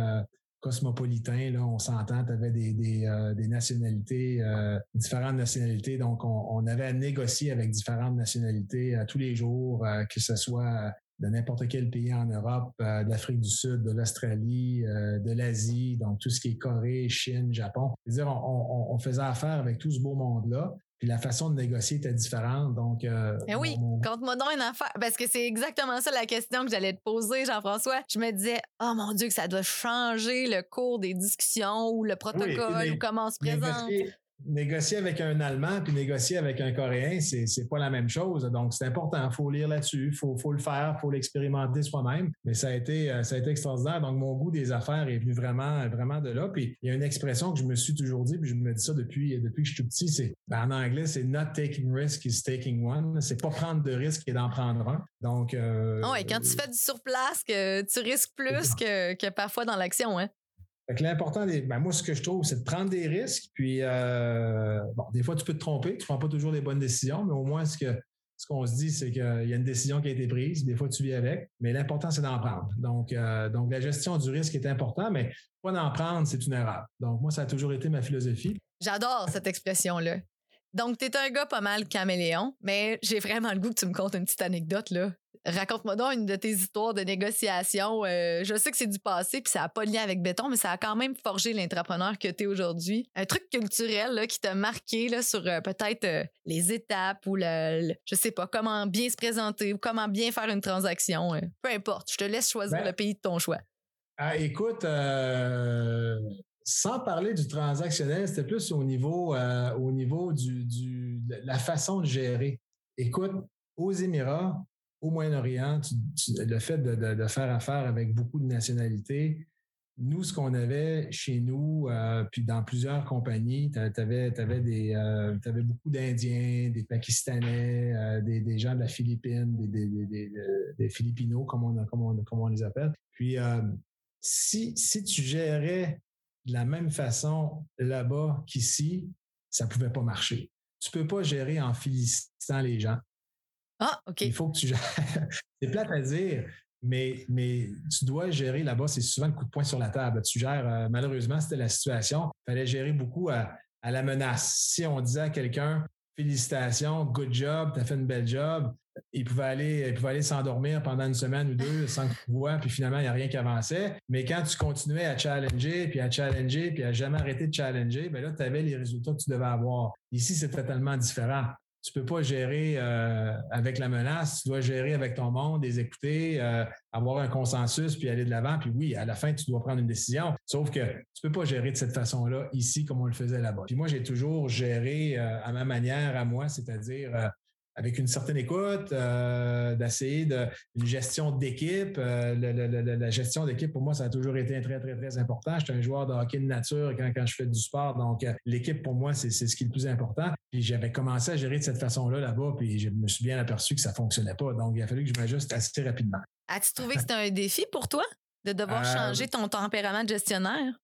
cosmopolitain. Là, on s'entend, tu avais des, des, euh, nationalités, euh, différentes nationalités. Donc, on, avait à négocier avec différentes nationalités tous les jours, que ce soit de n'importe quel pays en Europe, de l'Afrique du Sud, de l'Australie, de l'Asie, donc tout ce qui est Corée, Chine, Japon. C'est-à-dire, on, on, faisait affaire avec tout ce beau monde-là. Puis la façon de négocier était différente. Donc, euh, eh oui, compte-moi donc une affaire. Parce que c'est exactement ça la question que j'allais te poser, Jean-François. Je me disais, oh mon Dieu, que ça doit changer le cours des discussions ou le protocole ou comment on se présente négocier avec un Allemand puis négocier avec un Coréen, c'est, c'est pas la même chose. Donc, c'est important. Il faut lire là-dessus. Il faut, faut le faire. Il faut l'expérimenter soi-même. Mais ça a été, euh, ça a été extraordinaire. Donc, mon goût des affaires est venu vraiment, vraiment de là. Puis, il y a une expression que je me suis toujours dit, puis je me dis ça depuis, depuis que je suis tout petit, c'est, ben, en anglais, c'est not taking risk is taking one. C'est pas prendre de risque et d'en prendre un. Donc, euh, oh, et quand tu fais du surplace, que tu risques plus que, que parfois dans l'action, hein? L'important, ben moi, ce que je trouve, c'est de prendre des risques. Puis, euh, bon, des fois, tu peux te tromper, tu ne prends pas toujours les bonnes décisions, mais au moins, ce qu'on se dit, c'est qu'il y a une décision qui a été prise. Des fois, tu vis avec, mais l'important, c'est d'en prendre. Donc, euh, donc, la gestion du risque est important, mais pas d'en prendre, c'est une erreur. Donc, moi, ça a toujours été ma philosophie. J'adore cette expression-là. Donc, tu es un gars pas mal caméléon, mais j'ai vraiment le goût que tu me contes une petite anecdote, là. Raconte-moi donc une de tes histoires de négociation. Euh, je sais que c'est du passé puis ça n'a pas de lien avec béton, mais ça a quand même forgé l'entrepreneur que tu es aujourd'hui. Un truc culturel là, qui t'a marqué là, sur euh, peut-être euh, les étapes ou le, je sais pas, comment bien se présenter ou comment bien faire une transaction. peu importe, je te laisse choisir ben le pays de ton choix. Ah, écoute, sans parler du transactionnel, c'était plus au niveau, au niveau du, du, de la façon de gérer. Écoute, aux Émirats, au Moyen-Orient, le fait de, faire affaire avec beaucoup de nationalités, nous, ce qu'on avait chez nous, euh, puis dans plusieurs compagnies, tu avais, euh, beaucoup d'Indiens, des Pakistanais, euh, des, gens de la Philippine, des, des, Philippinos, comme on, on, on, les appelle. Puis, si, si tu gérais de la même façon là-bas qu'ici, ça ne pouvait pas marcher. Tu ne peux pas gérer en félicitant les gens. Ah, OK. Il faut que tu gères. c'est plate à dire, mais, mais tu dois gérer là-bas, c'est souvent le coup de poing sur la table. Tu gères, euh, malheureusement, c'était la situation. Il fallait gérer beaucoup à, la menace. Si on disait à quelqu'un, félicitations, good job, tu as fait une belle job, il pouvait aller, il pouvait aller s'endormir pendant une semaine ou deux sans que tu vois, puis finalement, il n'y a rien qui avançait. Mais quand tu continuais à challenger, puis à challenger, puis à jamais arrêter de challenger, ben là, tu avais les résultats que tu devais avoir. Ici, c'est totalement différent tu peux pas gérer euh, avec la menace, tu dois gérer avec ton monde, les écouter, euh, avoir un consensus, puis aller de l'avant. Puis oui, à la fin, tu dois prendre une décision. Sauf que tu peux pas gérer de cette façon-là ici comme on le faisait là-bas. Puis moi, j'ai toujours géré euh, à ma manière, à moi, c'est-à-dire avec une certaine écoute, euh, d'essayer de une gestion d'équipe. Euh, la gestion d'équipe, pour moi, ça a toujours été très, très, très important. Je suis un joueur de hockey de nature quand, quand je fais du sport. Donc, euh, l'équipe, pour moi, c'est ce qui est le plus important. Puis j'avais commencé à gérer de cette façon-là là-bas, puis je me suis bien aperçu que ça fonctionnait pas. Donc, il a fallu que je m'ajuste assez rapidement. As-tu trouvé que c'était un défi pour toi de devoir changer ton tempérament de gestionnaire?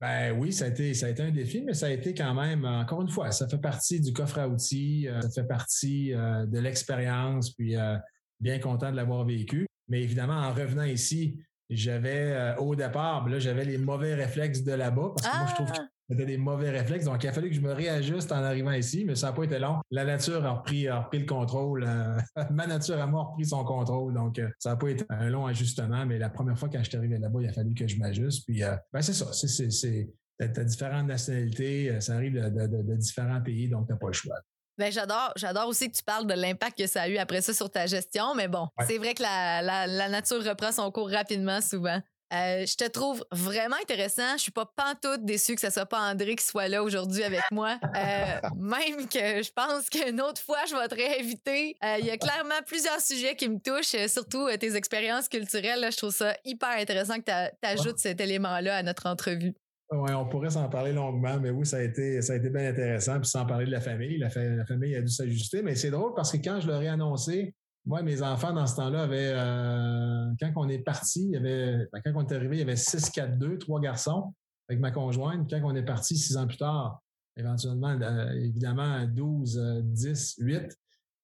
Ben oui, ça a été ça a été un défi, mais ça a été quand même encore une fois, ça fait partie du coffre à outils, euh, ça fait partie euh, de l'expérience, puis euh, bien content de l'avoir vécu. Mais évidemment, en revenant ici, j'avais au départ, ben là j'avais les mauvais réflexes de là-bas parce que moi je trouve que ah! C'était des mauvais réflexes. Donc, il a fallu que je me réajuste en arrivant ici, mais ça n'a pas été long. La nature a repris, a repris le contrôle. Euh, ma nature à moi a repris son contrôle. Donc, euh, ça n'a pas été un long ajustement, mais la première fois quand je suis arrivé là-bas, il a fallu que je m'ajuste. Puis, euh, ben, c'est ça. C'est, T'as différentes nationalités, ça arrive de, différents pays, donc tu n'as pas le choix. Ben, j'adore, j'adore aussi que tu parles de l'impact que ça a eu après ça sur ta gestion, mais bon, c'est vrai que la, la, nature reprend son cours rapidement souvent. Euh, je te trouve vraiment intéressant. Je suis pas pantoute déçue que ce soit pas André qui soit là aujourd'hui avec moi. Euh, même que je pense qu'une autre fois, je vais te réinviter. Euh, il y a clairement plusieurs sujets qui me touchent, surtout tes expériences culturelles. je trouve ça hyper intéressant que tu ajoutes cet élément-là à notre entrevue. Oui, on pourrait s'en parler longuement, mais oui, ça a été, ça a été bien intéressant. Puis sans parler de la famille, la, la famille a dû s'ajuster. Mais c'est drôle parce que quand je leur ai annoncé, moi, mes enfants, dans ce temps-là, avaient, euh, quand on est parti, il y avait, ben, quand on est arrivé, il y avait 6, 4, 2, trois garçons avec ma conjointe. Quand on est parti six ans plus tard, éventuellement, euh, évidemment, 12, 10, 8,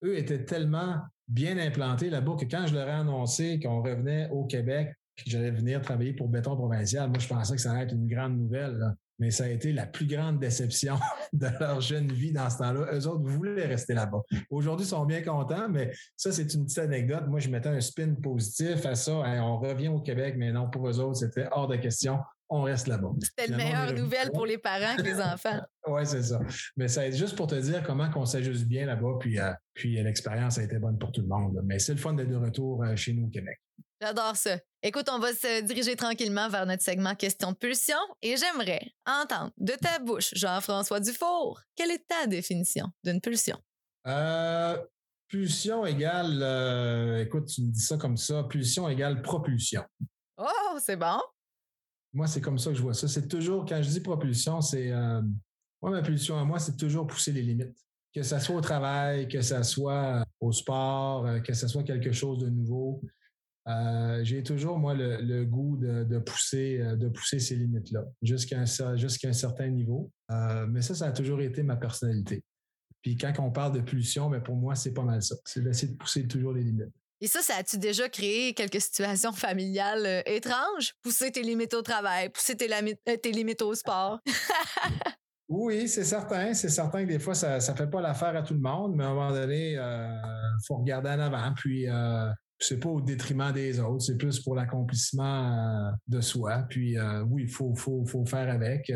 eux étaient tellement bien implantés là-bas que quand je leur ai annoncé qu'on revenait au Québec, que j'allais venir travailler pour Béton Provincial, moi, je pensais que ça allait être une grande nouvelle. Mais ça a été la plus grande déception de leur jeune vie dans ce temps-là. Eux autres voulaient rester là-bas. Aujourd'hui, ils sont bien contents, mais ça, c'est une petite anecdote. Moi, je mettais un spin positif à ça. on revient au Québec, mais non, pour eux autres, c'était hors de question on reste là-bas. C'était une meilleure nouvelle pour les parents que les enfants. oui, c'est ça. Mais ça est juste pour te dire comment on s'ajuste bien là-bas, puis, euh, puis l'expérience a été bonne pour tout le monde. Mais c'est le fun d'être de retour euh, chez nous au Québec. J'adore ça. Écoute, on va se diriger tranquillement vers notre segment question de pulsion et j'aimerais entendre de ta bouche, Jean-François Dufour, quelle est ta définition d'une pulsion? Euh, pulsion égale, écoute, tu me dis ça comme ça, pulsion égale propulsion. Oh, c'est bon. Moi, c'est comme ça que je vois ça. C'est toujours, quand je dis propulsion, c'est. Euh, moi, ma pulsion à moi, c'est toujours pousser les limites. Que ce soit au travail, que ce soit au sport, euh, que ce soit quelque chose de nouveau. Euh, j'ai toujours, moi, le, goût de, pousser, de pousser ces limites-là jusqu'à un, certain niveau. mais ça, ça a toujours été ma personnalité. Puis quand on parle de pulsion, mais ben, pour moi, c'est pas mal ça. C'est d'essayer de pousser toujours les limites. Et ça, ça a-tu déjà créé quelques situations familiales euh, étranges? Pousser tes limites au travail, pousser tes, euh, tes limites au sport. oui, c'est certain. C'est certain que des fois, ça ne fait pas l'affaire à tout le monde, mais à un moment donné, il euh, faut regarder en avant. Puis, c'est pas au détriment des autres, c'est plus pour l'accomplissement de soi. Puis, oui, il faut, faut, faut, faire avec.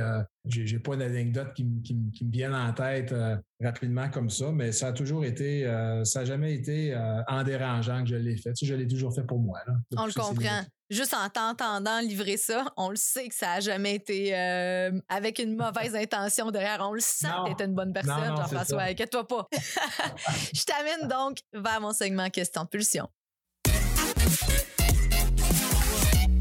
J'ai pas d'anecdote qui, qui, qui, me viennent en tête euh, rapidement comme ça, mais ça a toujours été, euh, ça n'a jamais été euh, en dérangeant que je l'ai fait. Tu je l'ai toujours fait pour moi. on le comprend. Juste en t'entendant livrer ça, on le sait que ça n'a jamais été avec une mauvaise intention derrière. On le sent que une bonne personne, Jean-François. Inquiète-toi pas. je t'amène donc vers mon segment question de pulsion.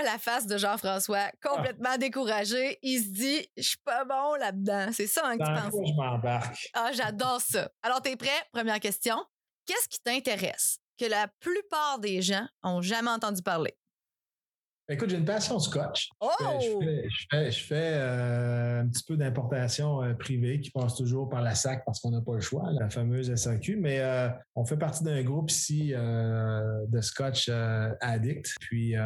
Vois la face de Jean-François complètement découragé. Il se dit, je suis pas bon là-dedans. C'est ça hein, que tu penses? je m'embarque. Ah, j'adore ça. Alors, t'es prêt? Première question. Qu'est-ce qui t'intéresse que la plupart des gens ont jamais entendu parler? Écoute, j'ai une passion scotch. Oh! Je fais, euh, un petit peu d'importation euh, privée qui passe toujours par la SAC parce qu'on n'a pas le choix, la fameuse SAQ. Mais euh, on fait partie d'un groupe ici de scotch addict. Puis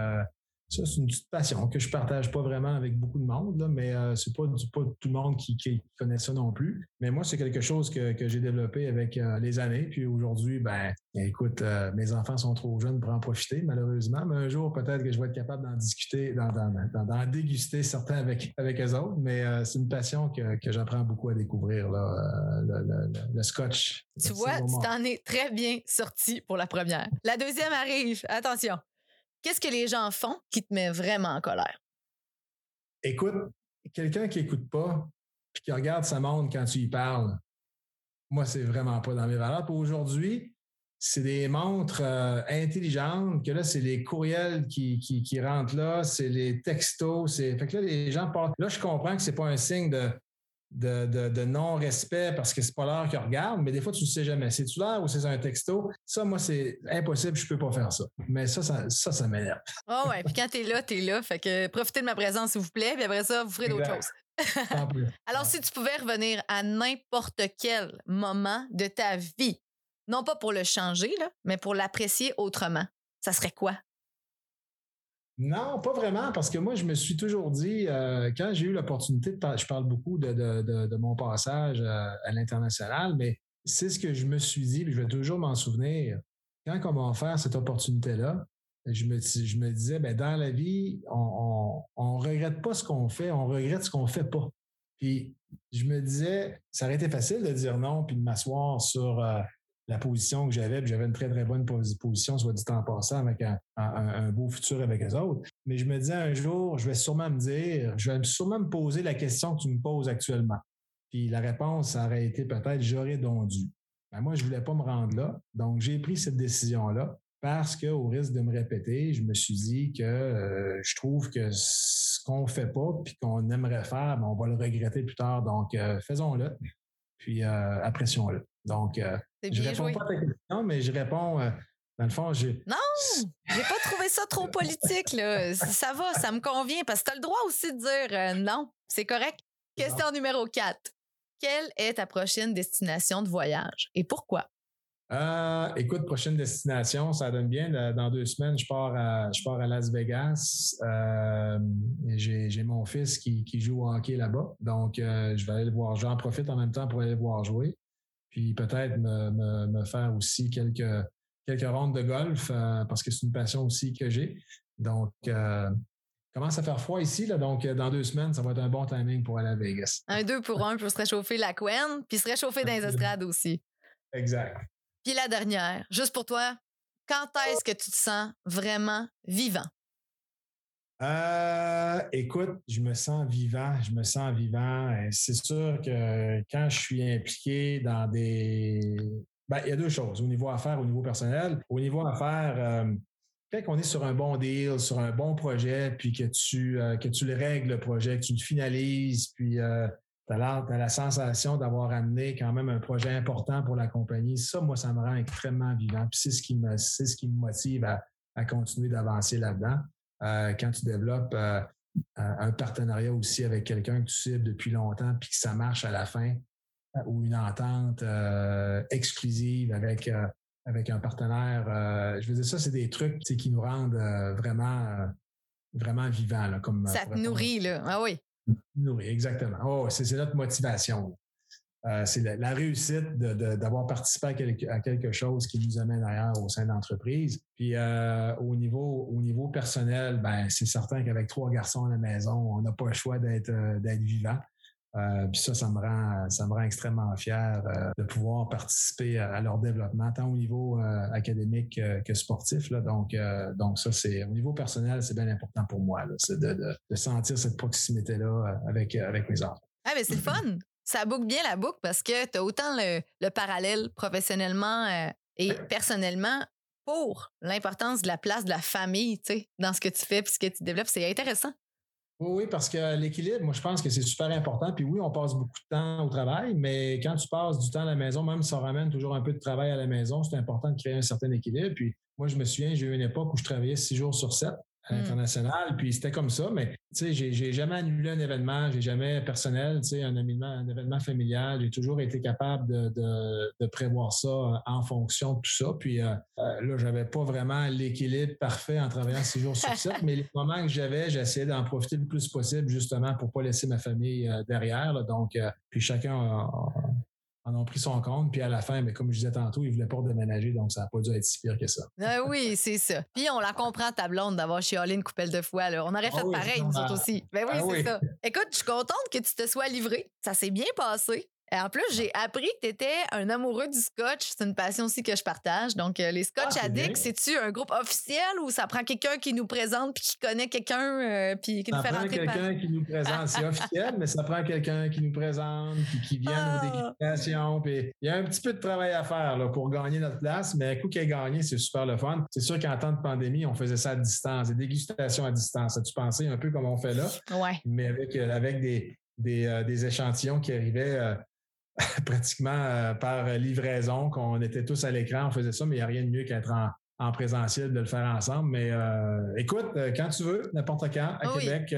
ça, c'est une petite passion que je partage pas vraiment avec beaucoup de monde, là, mais euh, c'est pas, pas tout le monde qui, connaît ça non plus. Mais moi, c'est quelque chose que, j'ai développé avec euh, les années. Puis aujourd'hui, ben, écoute, euh, mes enfants sont trop jeunes pour en profiter, malheureusement. Mais un jour, peut-être que je vais être capable d'en discuter, d'en, déguster certains avec, avec eux autres. Mais c'est une passion que, j'apprends beaucoup à découvrir, là, le, scotch. Tu vois, tu t'en es très bien sorti pour la première. La deuxième arrive. Attention. Qu'est-ce que les gens font qui te met vraiment en colère? Écoute, quelqu'un qui n'écoute pas puis qui regarde sa montre quand tu y parles, moi, c'est vraiment pas dans mes valeurs. Aujourd'hui, c'est des montres euh, intelligentes, que là, c'est les courriels qui, qui, rentrent là, c'est les textos. C'est... Fait que là, les gens parlent. Là, je comprends que c'est pas un signe de de, non-respect parce que c'est pas l'heure qu'ils regardent, mais des fois, tu ne sais jamais. C'est-tu l'heure ou c'est un texto? Ça, moi, c'est impossible, je peux pas faire ça. Mais ça, ça, ça, ça m'énerve. Oh ouais, puis quand tu es là, tu es là. Fait que profitez de ma présence, s'il vous plaît, puis après ça, vous ferez d'autres choses. Alors, si tu pouvais revenir à n'importe quel moment de ta vie, non pas pour le changer, là, mais pour l'apprécier autrement, ça serait quoi? Non, pas vraiment, parce que moi, je me suis toujours dit, euh, quand j'ai eu l'opportunité je parle beaucoup de, mon passage euh, à, l'international, mais c'est ce que je me suis dit, puis je vais toujours m'en souvenir. Quand on va faire cette opportunité-là, je me, disais, ben, dans la vie, on ne regrette pas ce qu'on fait, on regrette ce qu'on ne fait pas. Puis je me disais, ça aurait été facile de dire non, puis de m'asseoir sur, euh, la position que j'avais, j'avais une très, très bonne position, soit du temps passant, avec un, beau futur avec les autres. Mais je me disais un jour, je vais sûrement me dire, je vais sûrement me poser la question que tu me poses actuellement. Puis la réponse aurait été peut-être j'aurais donc dû. Ben, moi, je ne voulais pas me rendre là. Donc, j'ai pris cette décision-là parce qu'au risque de me répéter, je me suis dit que euh, je trouve que ce qu'on fait pas puis qu'on aimerait faire, ben, on va le regretter plus tard. Donc, euh, faisons-le, puis euh, apprécions-le. Donc, je ne réponds pas à ta question, mais je réponds. dans le fond, j'ai. Non, j'ai pas trouvé ça trop politique. Là. Ça va, ça me convient parce que tu as le droit aussi de dire non, c'est correct. Question numéro 4. Quelle est ta prochaine destination de voyage et pourquoi? Euh, écoute, prochaine destination, ça donne bien. Dans deux semaines, je pars à, je pars à Las Vegas. Euh, j'ai mon fils qui, joue au hockey là-bas. Donc, euh, je vais aller le voir. J'en profite en même temps pour aller le voir jouer. Puis peut-être me, faire aussi quelques, quelques rondes de golf parce que c'est une passion aussi que j'ai. Donc, commence à faire froid ici, là, donc dans deux semaines, ça va être un bon timing pour aller à Vegas. Un deux pour un pour se réchauffer la couenne, puis se réchauffer dans les estrades aussi. Exact. Puis la dernière, juste pour toi, quand est-ce que tu te sens vraiment vivant? Euh, écoute, je me sens vivant, je me sens vivant. Euh, c'est sûr que quand je suis impliqué dans des... Ben, il y a deux choses, au niveau affaires, au niveau personnel. Au niveau affaires, euh, quand on est sur un bon deal, sur un bon projet, puis que tu, tu le règles, le projet, que tu le finalises, puis tu as, la sensation d'avoir amené quand même un projet important pour la compagnie. Ça, moi, ça me rend extrêmement vivant. Puis c'est ce qui me, c'est ce qui me motive à, continuer d'avancer là-dedans. Euh, quand tu développes euh, un partenariat aussi avec quelqu'un que tu cibles depuis longtemps, puis que ça marche à la fin, euh, ou une entente exclusive avec avec un partenaire. je veux dire, ça, c'est des trucs qui nous rendent vraiment vraiment vivants. comme, ça te nourrit, là. Ah oui. Oui, exactement. Oh, c'est notre motivation. Euh, c'est la, réussite d'avoir participé à quelque, chose qui nous amène ailleurs au sein de l'entreprise. Puis euh, au niveau au niveau personnel, ben c'est certain qu'avec trois garçons à la maison, on n'a pas le choix d'être euh, vivant. puis ça, ça me rend ça me rend extrêmement fier de pouvoir participer à, leur développement, tant au niveau académique que sportif. Là. Donc, donc ça, c'est au niveau personnel, c'est bien important pour moi. C'est de, sentir cette proximité-là avec, avec mes enfants. Ah, mais c'est fun! Ça boucle bien la boucle parce que tu as autant le, parallèle professionnellement euh, et personnellement pour l'importance de la place de la famille, tu sais, dans ce que tu fais puis ce que tu développes. C'est intéressant. Oui, parce que l'équilibre, moi, je pense que c'est super important. Puis oui, on passe beaucoup de temps au travail, mais quand tu passes du temps à la maison, même si on ramène toujours un peu de travail à la maison, c'est important de créer un certain équilibre. Puis moi, je me souviens, j'ai eu une époque où je travaillais six jours sur sept à mmh. Puis c'était comme ça, mais tu sais, j'ai jamais annulé un événement, j'ai jamais personnel, tu sais, un événement, un événement familial. J'ai toujours été capable de, de, prévoir ça euh, en fonction de tout ça. Puis euh, euh, là, j'avais pas vraiment l'équilibre parfait en travaillant six jours sur sept, mais les moments que j'avais, j'essayais d'en profiter le plus possible justement pour pas laisser ma famille derrière. Donc, puis chacun a, en ont pris son compte. Puis à la fin, mais comme je disais tantôt, ils ne voulaient pas déménager, donc ça n'a pas dû être si pire que ça. Ah oui, c'est ça. Puis on la comprend, ta blonde, d'avoir chialé une coupelle de fois. Là. On aurait ah fait pareil, nous autres aussi. Ben oui, ah c'est ça. Écoute, je suis contente que tu te sois livré. Ça s'est bien passé. En plus, j'ai appris que tu étais un amoureux du scotch. C'est une passion aussi que je partage. Donc, euh, les Scotch ah, Addicts, c'est-tu un groupe officiel ou ça prend quelqu'un qui nous présente puis qui connaît quelqu'un euh, puis qui nous fait rentrer Ça prend quelqu'un qui nous présente. C'est officiel, mais ça prend quelqu'un qui nous présente puis qui vient aux ah. dégustations. Puis il y a un petit peu de travail à faire là, pour gagner notre place, mais un coup qu'il a gagné, c'est super le fun. C'est sûr qu'en temps de pandémie, on faisait ça à distance, des dégustations à distance. As-tu pensé un peu comme on fait là? Ouais. Mais avec, euh, avec des, des, des échantillons qui arrivaient pratiquement euh, par livraison, qu'on était tous à l'écran, on faisait ça, mais il n'y a rien de mieux qu'être en, présentiel, de le faire ensemble. Mais euh, écoute, euh, quand tu veux, n'importe quand, à Québec.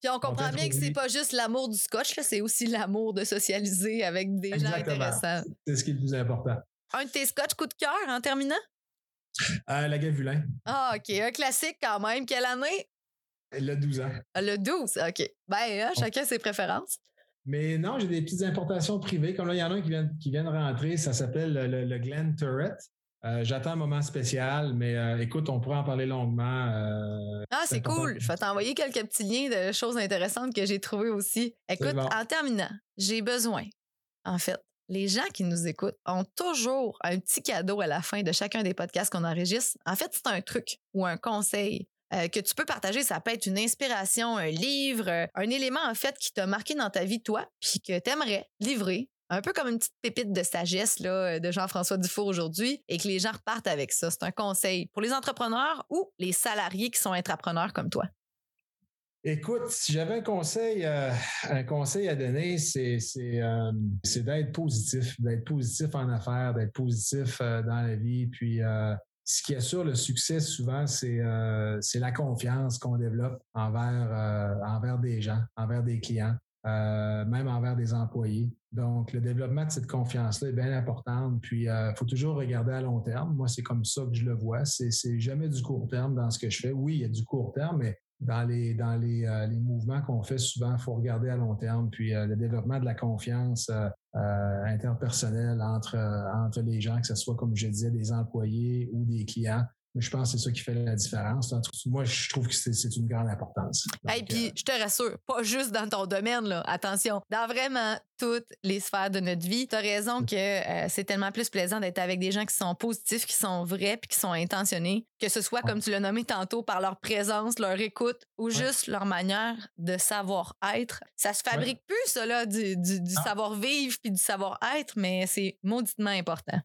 Puis on comprend bien que c'est pas juste l'amour du scotch, c'est aussi l'amour de socialiser avec des gens intéressants. C'est ce qui est le plus important. Un de tes scotch coup de cœur en terminant? la Gavulin. Ah, OK. Un classique quand même. Quelle année? Le 12 ans. Le 12, OK. Ben, hein, chacun ses préférences. Mais non, j'ai des petites importations privées. Comme là, il y en a un qui vient, qui vient de rentrer. Ça s'appelle le, le, Glen Turret. Euh, j'attends un moment spécial, mais euh, écoute, on pourra en parler longuement. Euh, ah, c'est cool. Je vais t'envoyer quelques petits liens de choses intéressantes que j'ai trouvées aussi. Écoute, en terminant, j'ai besoin, en fait, les gens qui nous écoutent ont toujours un petit cadeau à la fin de chacun des podcasts qu'on enregistre. En fait, c'est un truc ou un conseil euh, que tu peux partager. Ça peut être une inspiration, un livre, euh, un élément en fait qui t'a marqué dans ta vie, toi, puis que tu aimerais livrer. Un peu comme une petite pépite de sagesse là, de Jean-François Dufour aujourd'hui et que les gens repartent avec ça. C'est un conseil pour les entrepreneurs ou les salariés qui sont entrepreneurs comme toi. Écoute, si j'avais un conseil, euh, un conseil à donner, c'est d'être positif, d'être positif en affaires, d'être positif dans la vie, puis ce qui assure le succès souvent, c'est euh, la confiance qu'on développe envers, euh, envers des gens, envers des clients, euh, même envers des employés. Donc, le développement de cette confiance-là est bien important. Puis, il faut toujours regarder à long terme. Moi, c'est comme ça que je le vois. C'est jamais du court terme dans ce que je fais. Oui, il y a du court terme, mais dans les, dans les, les mouvements qu'on fait souvent, il faut regarder à long terme. Puis le développement de la confiance euh, interpersonnelle entre, entre les gens, que ce soit, comme je disais, des employés ou des clients, je pense que c'est ça qui fait la différence. Moi, je trouve que c'est une grande importance. Et puis, je te rassure, pas juste dans ton domaine, là. Attention, dans vraiment toutes les sphères de notre vie. Tu as raison que euh, c'est tellement plus plaisant d'être avec des gens qui sont positifs, qui sont vrais, puis qui sont intentionnés, que ce soit, comme tu l'as nommé tantôt, par leur présence, leur écoute ou juste leur manière de savoir-être. Ça se fabrique plus, ça, là, du, savoir-vivre puis du savoir-être, mais c'est mauditement important.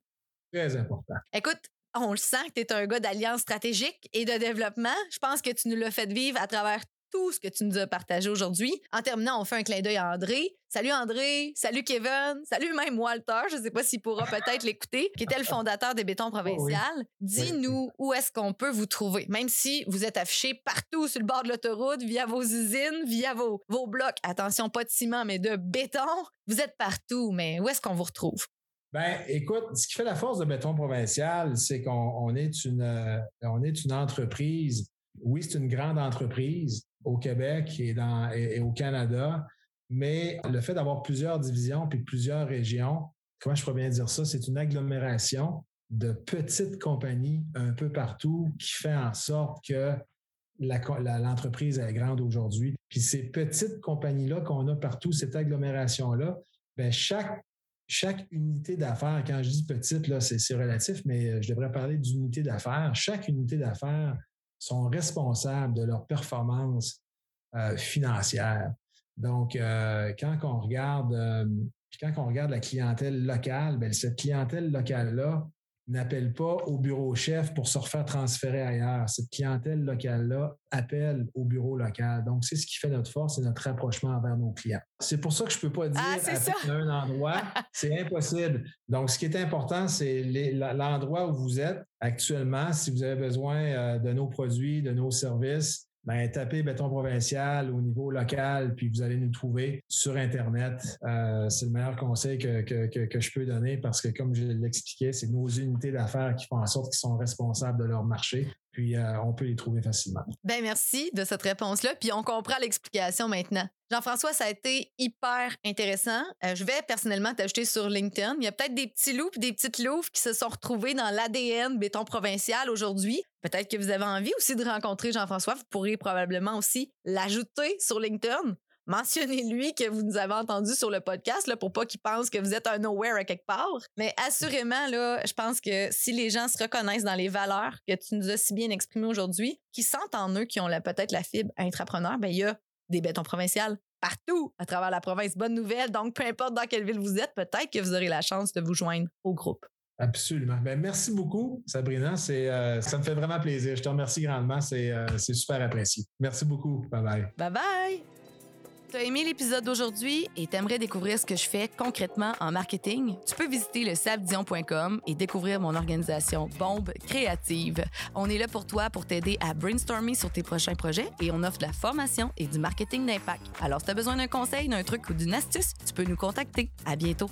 Très important. Écoute, on le sent que tu es un gars d'alliance stratégique et de développement. Je pense que tu nous l'as fait vivre à travers tout ce que tu nous as partagé aujourd'hui. En terminant, on fait un clin d'œil à André. Salut André, salut Kevin, salut même Walter, je ne sais pas s'il pourra peut-être l'écouter, qui était le fondateur des bétons provincial. Dis-nous où est-ce qu'on peut vous trouver, même si vous êtes affiché partout sur le bord de l'autoroute, via vos usines, via vos, vos blocs. Attention, pas de ciment, mais de béton. Vous êtes partout, mais où est-ce qu'on vous retrouve? Ben, écoute, ce qui fait la force de Béton Provincial, c'est qu'on est une, euh, on est une entreprise. Oui, c'est une grande entreprise au Québec et, dans, et, au Canada, mais le fait d'avoir plusieurs divisions puis plusieurs régions, comment je pourrais bien dire ça, c'est une agglomération de petites compagnies un peu partout qui fait en sorte que l'entreprise est grande aujourd'hui. Puis ces petites compagnies-là qu'on a partout, cette agglomération-là, ben chaque chaque unité d'affaires, quand je dis petite, c'est relatif, mais euh, je devrais parler d'unité d'affaires. Chaque unité d'affaires sont responsables de leur performance euh, financière. Donc, euh, quand on regarde, quand on regarde la clientèle locale, bien, cette clientèle locale-là, n'appelle pas au bureau chef pour se refaire transférer ailleurs. Cette clientèle locale-là appelle au bureau local. Donc, c'est ce qui fait notre force et notre rapprochement envers nos clients. C'est pour ça que je ne peux pas dire ah, un endroit. c'est impossible. Donc, ce qui est important, c'est l'endroit où vous êtes actuellement. Si vous avez besoin euh, de nos produits, de nos services, ben, tapez béton provincial au niveau local, puis vous allez nous trouver sur Internet. Euh, c'est le meilleur conseil que, que, que, je peux donner parce que, comme je l'expliquais, c'est nos unités d'affaires qui font en sorte qu'ils sont responsables de leur marché. Puis, euh, on peut les trouver facilement. Ben merci de cette réponse-là. Puis, on comprend l'explication maintenant. Jean-François, ça a été hyper intéressant. Euh, je vais personnellement t'ajouter sur LinkedIn. Il y a peut-être des petits loups des petites louves qui se sont retrouvés dans l'ADN béton provincial aujourd'hui. Peut-être que vous avez envie aussi de rencontrer Jean-François. Vous pourrez probablement aussi l'ajouter sur LinkedIn. Mentionnez-lui que vous nous avez entendu sur le podcast là, pour pas qu'il pense que vous êtes un nowhere à quelque part. Mais assurément, là, je pense que si les gens se reconnaissent dans les valeurs que tu nous as si bien exprimées aujourd'hui, qui sentent en eux, qui ont peut-être la fibre intrapreneur, ben il y a des bétons provinciales partout à travers la province. Bonne nouvelle. Donc, peu importe dans quelle ville vous êtes, peut-être que vous aurez la chance de vous joindre au groupe. Absolument. Ben, merci beaucoup, Sabrina. C'est, euh, ça me fait vraiment plaisir. Je te remercie grandement. C'est, euh, c'est super apprécié. Merci beaucoup. Bye bye. Bye bye. T'as aimé l'épisode d'aujourd'hui et t'aimerais découvrir ce que je fais concrètement en marketing? Tu peux visiter le sabdion.com et découvrir mon organisation Bombe Créative. On est là pour toi pour t'aider à brainstormer sur tes prochains projets et on offre de la formation et du marketing d'impact. Alors, si t'as besoin d'un conseil, d'un truc ou d'une astuce, tu peux nous contacter. À bientôt.